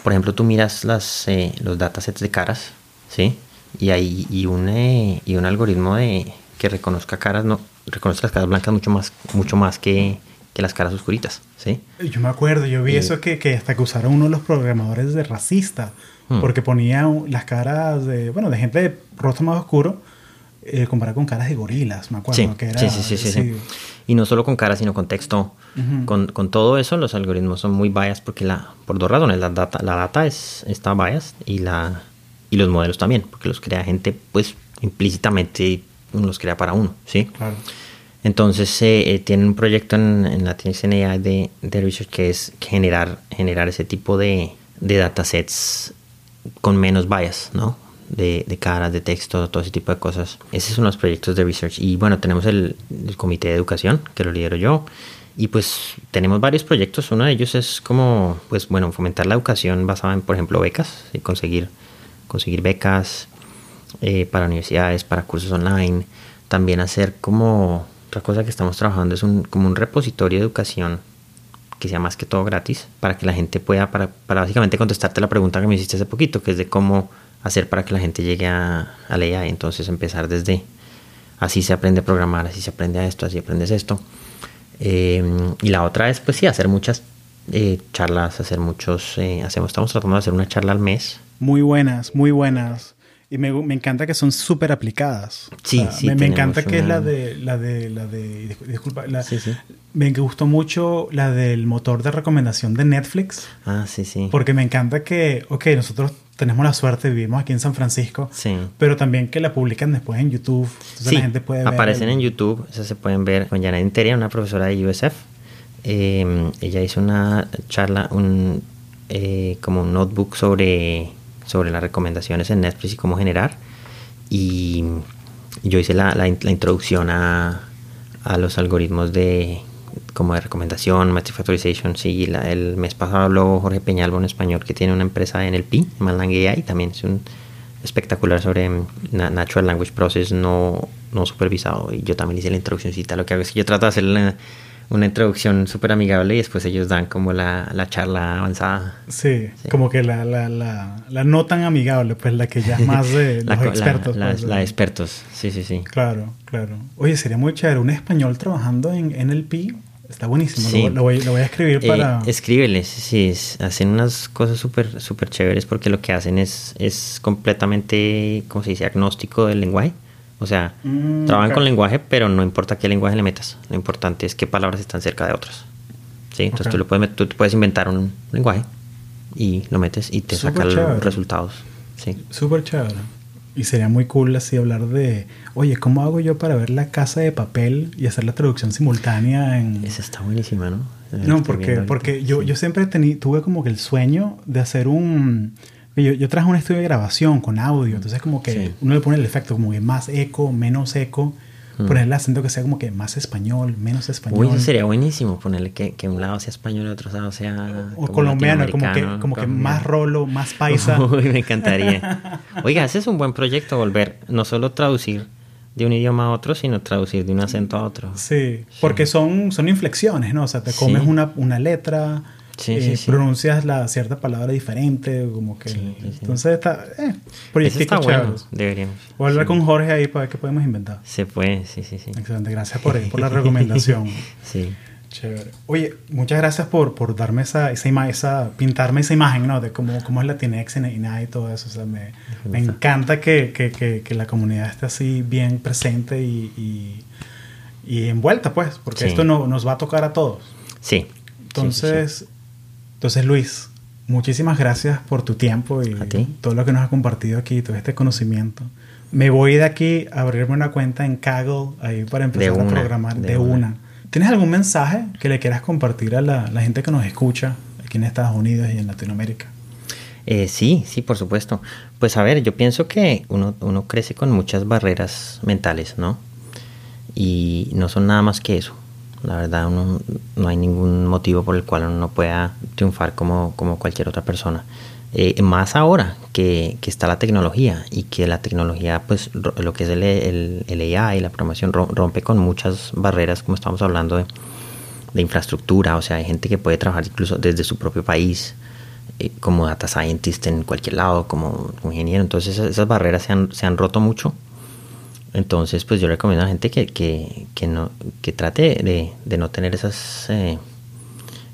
por ejemplo, tú miras las, eh, los datasets de caras, ¿sí? Y hay y un, eh, y un algoritmo de que reconozca caras, no, reconoce las caras blancas mucho más, mucho más que las caras oscuritas, ¿sí? Yo me acuerdo, yo vi eso que, que, hasta que usaron uno de los programadores de racista, hmm. porque ponía las caras de, bueno, de gente de rostro más oscuro, eh, comparado con caras de gorilas, me acuerdo. Sí, que era, sí, sí, sí, sí, Y no solo con caras, sino con texto. con, con, todo eso, los algoritmos son muy biased porque la, por dos razones. La data, la data es, está biased y, la, y los modelos también, porque los crea gente, pues, implícitamente los crea para uno, ¿sí? Claro. Entonces eh, eh, tiene un proyecto en, en la TNCNA de, de research que es generar, generar ese tipo de, de datasets con menos bias, ¿no? De, de, caras, de texto, todo ese tipo de cosas. Esos son los proyectos de research. Y bueno, tenemos el, el, comité de educación, que lo lidero yo. Y pues tenemos varios proyectos. Uno de ellos es como, pues bueno, fomentar la educación basada en, por ejemplo, becas. Y conseguir, conseguir becas eh, para universidades, para cursos online. También hacer como otra cosa que estamos trabajando es un, como un repositorio de educación que sea más que todo gratis, para que la gente pueda, para, para básicamente contestarte la pregunta que me hiciste hace poquito, que es de cómo hacer para que la gente llegue a, a la IA. Entonces empezar desde, así se aprende a programar, así se aprende a esto, así aprendes esto. Eh, y la otra es, pues sí, hacer muchas eh, charlas, hacer muchos, eh, hacemos, estamos tratando de hacer una charla al mes. Muy buenas, muy buenas. Y me, me encanta que son súper aplicadas. Sí, sí. Me, me encanta que es la de, la de, la de, disculpa, la, sí, sí. me gustó mucho la del motor de recomendación de Netflix. Ah, sí, sí. Porque me encanta que, ok, nosotros tenemos la suerte, vivimos aquí en San Francisco, sí. pero también que la publican después en YouTube. Entonces sí, la gente puede aparecen en YouTube, esas se pueden ver con Janet Interia, una profesora de USF. em, ella hizo una charla, un, eh, como un notebook sobre, sobre las recomendaciones en Netflix y cómo generar. Y yo hice la, la, introducción a, a, los algoritmos de como de recomendación, Matrix Factorization. Sí, el mes pasado habló Jorge Peñalvo, en español, que tiene una empresa en el PI, Malang AI, también es un espectacular sobre mm, Natural Language Process no, no supervisado. Y yo también hice la introduccióncita. Lo que hago es que yo trato de hacer una, introducción súper amigable y después ellos dan como la, la charla avanzada. Sí, como que la, la, la, la, no tan amigable, pues la que ya más de los expertos. La, pues, de expertos, sí, sí, sí. Claro, claro. Oye, sería muy chévere un español trabajando en NLP Está buenísimo, lo, voy, a escribir eh, para... escríbeles, sí, hacen unas cosas súper super chéveres porque lo que hacen es, es completamente, ¿cómo se dice?, agnóstico del lenguaje. O sea, mm, trabajan con lenguaje, pero no importa qué lenguaje le metas. Lo importante es qué palabras están cerca de otras. ¿Sí? Entonces tú, lo puedes, tú puedes inventar un lenguaje y lo metes y te saca los resultados. Sí. Súper chévere. Y sería muy cool así hablar de, oye, ¿cómo hago yo para ver la casa de papel y hacer la traducción simultánea en... Esa está buenísima, ¿no? no, porque, porque yo, yo siempre tení, tuve como que el sueño de hacer un... Yo, yo traje un estudio de grabación con audio, entonces como que uno le pone el efecto como que más eco, menos eco ponerle el acento que sea como que más español, menos español. Uy, sería buenísimo ponerle que, que, un lado sea español y otro lado sea. O colombiano, como que, como que más rolo, más paisa. Uy, me encantaría. Oiga, ese es un buen proyecto, volver, no solo traducir de un idioma a otro, sino traducir de un acento a otro. Sí, porque son, son inflexiones, ¿no? O sea, te comes una, una letra eh, pronuncias la cierta palabra diferente, como que... Entonces está... Eh, está bueno, deberíamos. Voy a hablar con Jorge ahí para ver qué podemos inventar. Se puede, sí, sí, sí. Excelente, gracias por, por la recomendación. sí. Chévere. Oye, muchas gracias por, por darme esa, esa, esa, pintarme esa imagen, ¿no? De cómo, cómo es Latinx en INAI y todo eso. O sea, me, me encanta que, que, que, que, la comunidad esté así bien presente y, y, y envuelta, pues, porque esto no, nos va a tocar a todos. Sí. Entonces, entonces, Luis, muchísimas gracias por tu tiempo y todo lo que nos has compartido aquí, todo este conocimiento. Me voy de aquí a abrirme una cuenta en Kaggle ahí para empezar a programar de, una. ¿Tienes algún mensaje que le quieras compartir a la, gente que nos escucha aquí en Estados Unidos y en Latinoamérica? Eh, sí, sí, por supuesto. Pues a ver, yo pienso que uno, uno crece con muchas barreras mentales, ¿no? Y no son nada más que eso. La verdad, no hay ningún motivo por el cual uno no pueda triunfar como, como cualquier otra persona. Eh, más ahora que, que, está la tecnología y que la tecnología, pues lo que es el, AI, la programación, rompe con muchas barreras, como estamos hablando de, de, infraestructura. O sea, hay gente que puede trabajar incluso desde su propio país, eh, como data scientist en cualquier lado, como, ingeniero. Entonces, esas, esas barreras se han, se han roto mucho entonces, pues yo recomiendo a la gente que, que, que no, que trate de, de no tener esas, eh,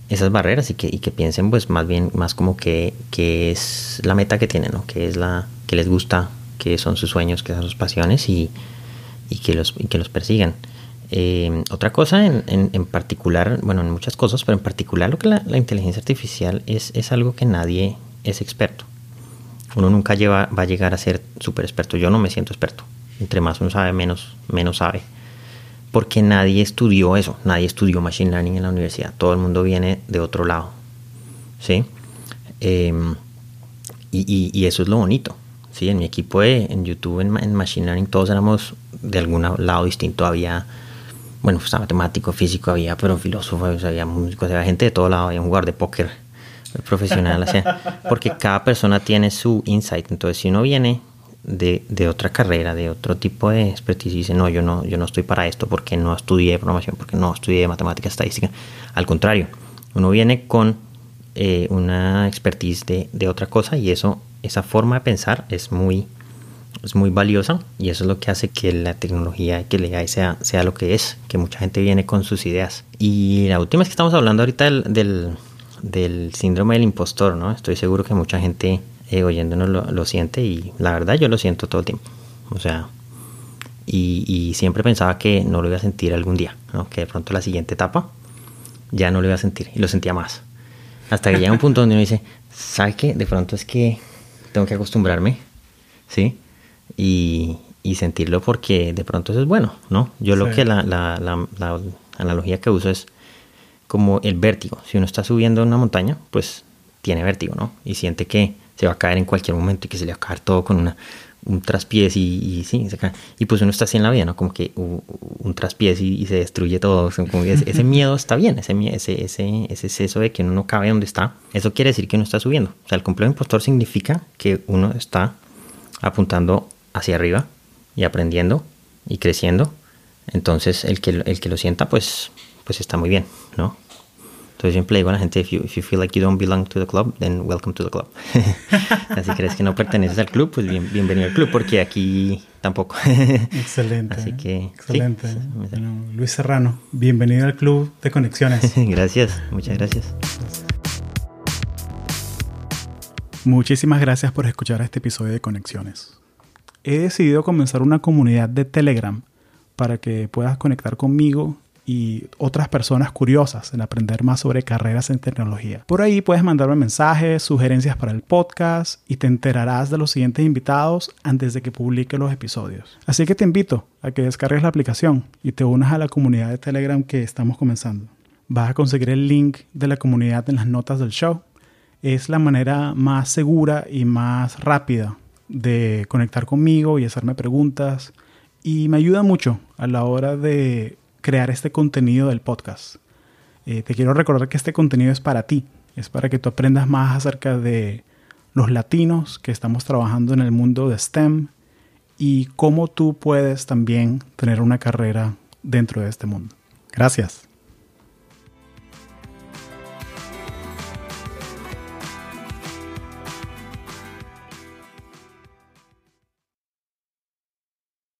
esas barreras y que, que piensen pues más bien, más como que, que es la meta que tienen, ¿no? que es la que les gusta, que son sus sueños, que son sus pasiones y, y que, los, y que los persigan. Eh, otra cosa en, en, en, particular, bueno, en muchas cosas, pero en particular lo que la, la inteligencia artificial es, es algo que nadie es experto. Uno nunca lleva, va a llegar a ser súper experto. Yo no me siento experto entre más uno sabe, menos, menos sabe. Porque nadie estudió eso, nadie estudió Machine Learning en la universidad. Todo el mundo viene de otro lado. ¿Sí? Em, y, eso es lo bonito. ¿sí? En mi equipo de, en YouTube, en, Machine Learning, todos éramos de algún lado distinto. Había, bueno, pues, matemático, físico, había, pero filósofo, había músicos, había gente de todo lado. Había un jugador de póker profesional. porque cada persona tiene su insight. Entonces, si uno viene de, de, otra carrera, de otro tipo de expertise y dice, no, yo no, yo no estoy para esto porque no estudié programación, porque no estudié matemática, estadística. Al contrario, uno viene con eh, una expertise de, otra cosa y eso, esa forma de pensar es muy, es muy valiosa y eso es lo que hace que la tecnología, que el AI sea, sea lo que es, que mucha gente viene con sus ideas. Y la última es que estamos hablando ahorita del, del, del síndrome del impostor, ¿no? Estoy seguro que mucha gente eh, oyéndonos lo, siente y la verdad yo lo siento todo el tiempo. O sea, y, siempre pensaba que no lo iba a sentir algún día, ¿no? que de pronto la siguiente etapa ya no lo iba a sentir y lo sentía más. Hasta que llega un punto donde uno dice, ¿sabe qué? De pronto es que tengo que acostumbrarme, ¿sí? Y, y sentirlo porque de pronto eso es bueno, ¿no? Yo lo que la, la, la, la, analogía que uso es como el vértigo. Si uno está subiendo una montaña, pues tiene vértigo, ¿no? Y siente que se va a caer en cualquier momento y que se le va a caer todo con una, un traspiés y, y sí, se cae. Y pues uno está así en la vida, ¿no? Como que un, traspiés y, se destruye todo. ese, miedo está bien, ese, ese, ese, ese exceso de que uno no cabe donde está. Eso quiere decir que uno está subiendo. O sea, el complejo impostor significa que uno está apuntando hacia arriba y aprendiendo y creciendo. Entonces, el que, el que lo sienta, pues, pues está muy bien, ¿no? Entonces siempre digo a la gente, if you, if you feel like you don't belong to the club, then welcome to the club. Así crees que no perteneces al club, pues bien, bienvenido al club, porque aquí tampoco. excelente. Así que, excelente. Luis Serrano, bienvenido al club de conexiones. gracias, muchas gracias. Muchísimas gracias por escuchar este episodio de Conexiones. He decidido comenzar una comunidad de Telegram para que puedas conectar conmigo y otras personas curiosas en aprender más sobre carreras en tecnología. Por ahí puedes mandarme mensajes, sugerencias para el podcast y te enterarás de los siguientes invitados antes de que publique los episodios. Así que te invito a que descargues la aplicación y te unas a la comunidad de Telegram que estamos comenzando. Vas a conseguir el link de la comunidad en las notas del show. Es la manera más segura y más rápida de conectar conmigo y hacerme preguntas y me ayuda mucho a la hora de crear este contenido del podcast. Eh, te quiero recordar que este contenido es para ti, es para que tú aprendas más acerca de los latinos que estamos trabajando en el mundo de STEM y cómo tú puedes también tener una carrera dentro de este mundo. Gracias.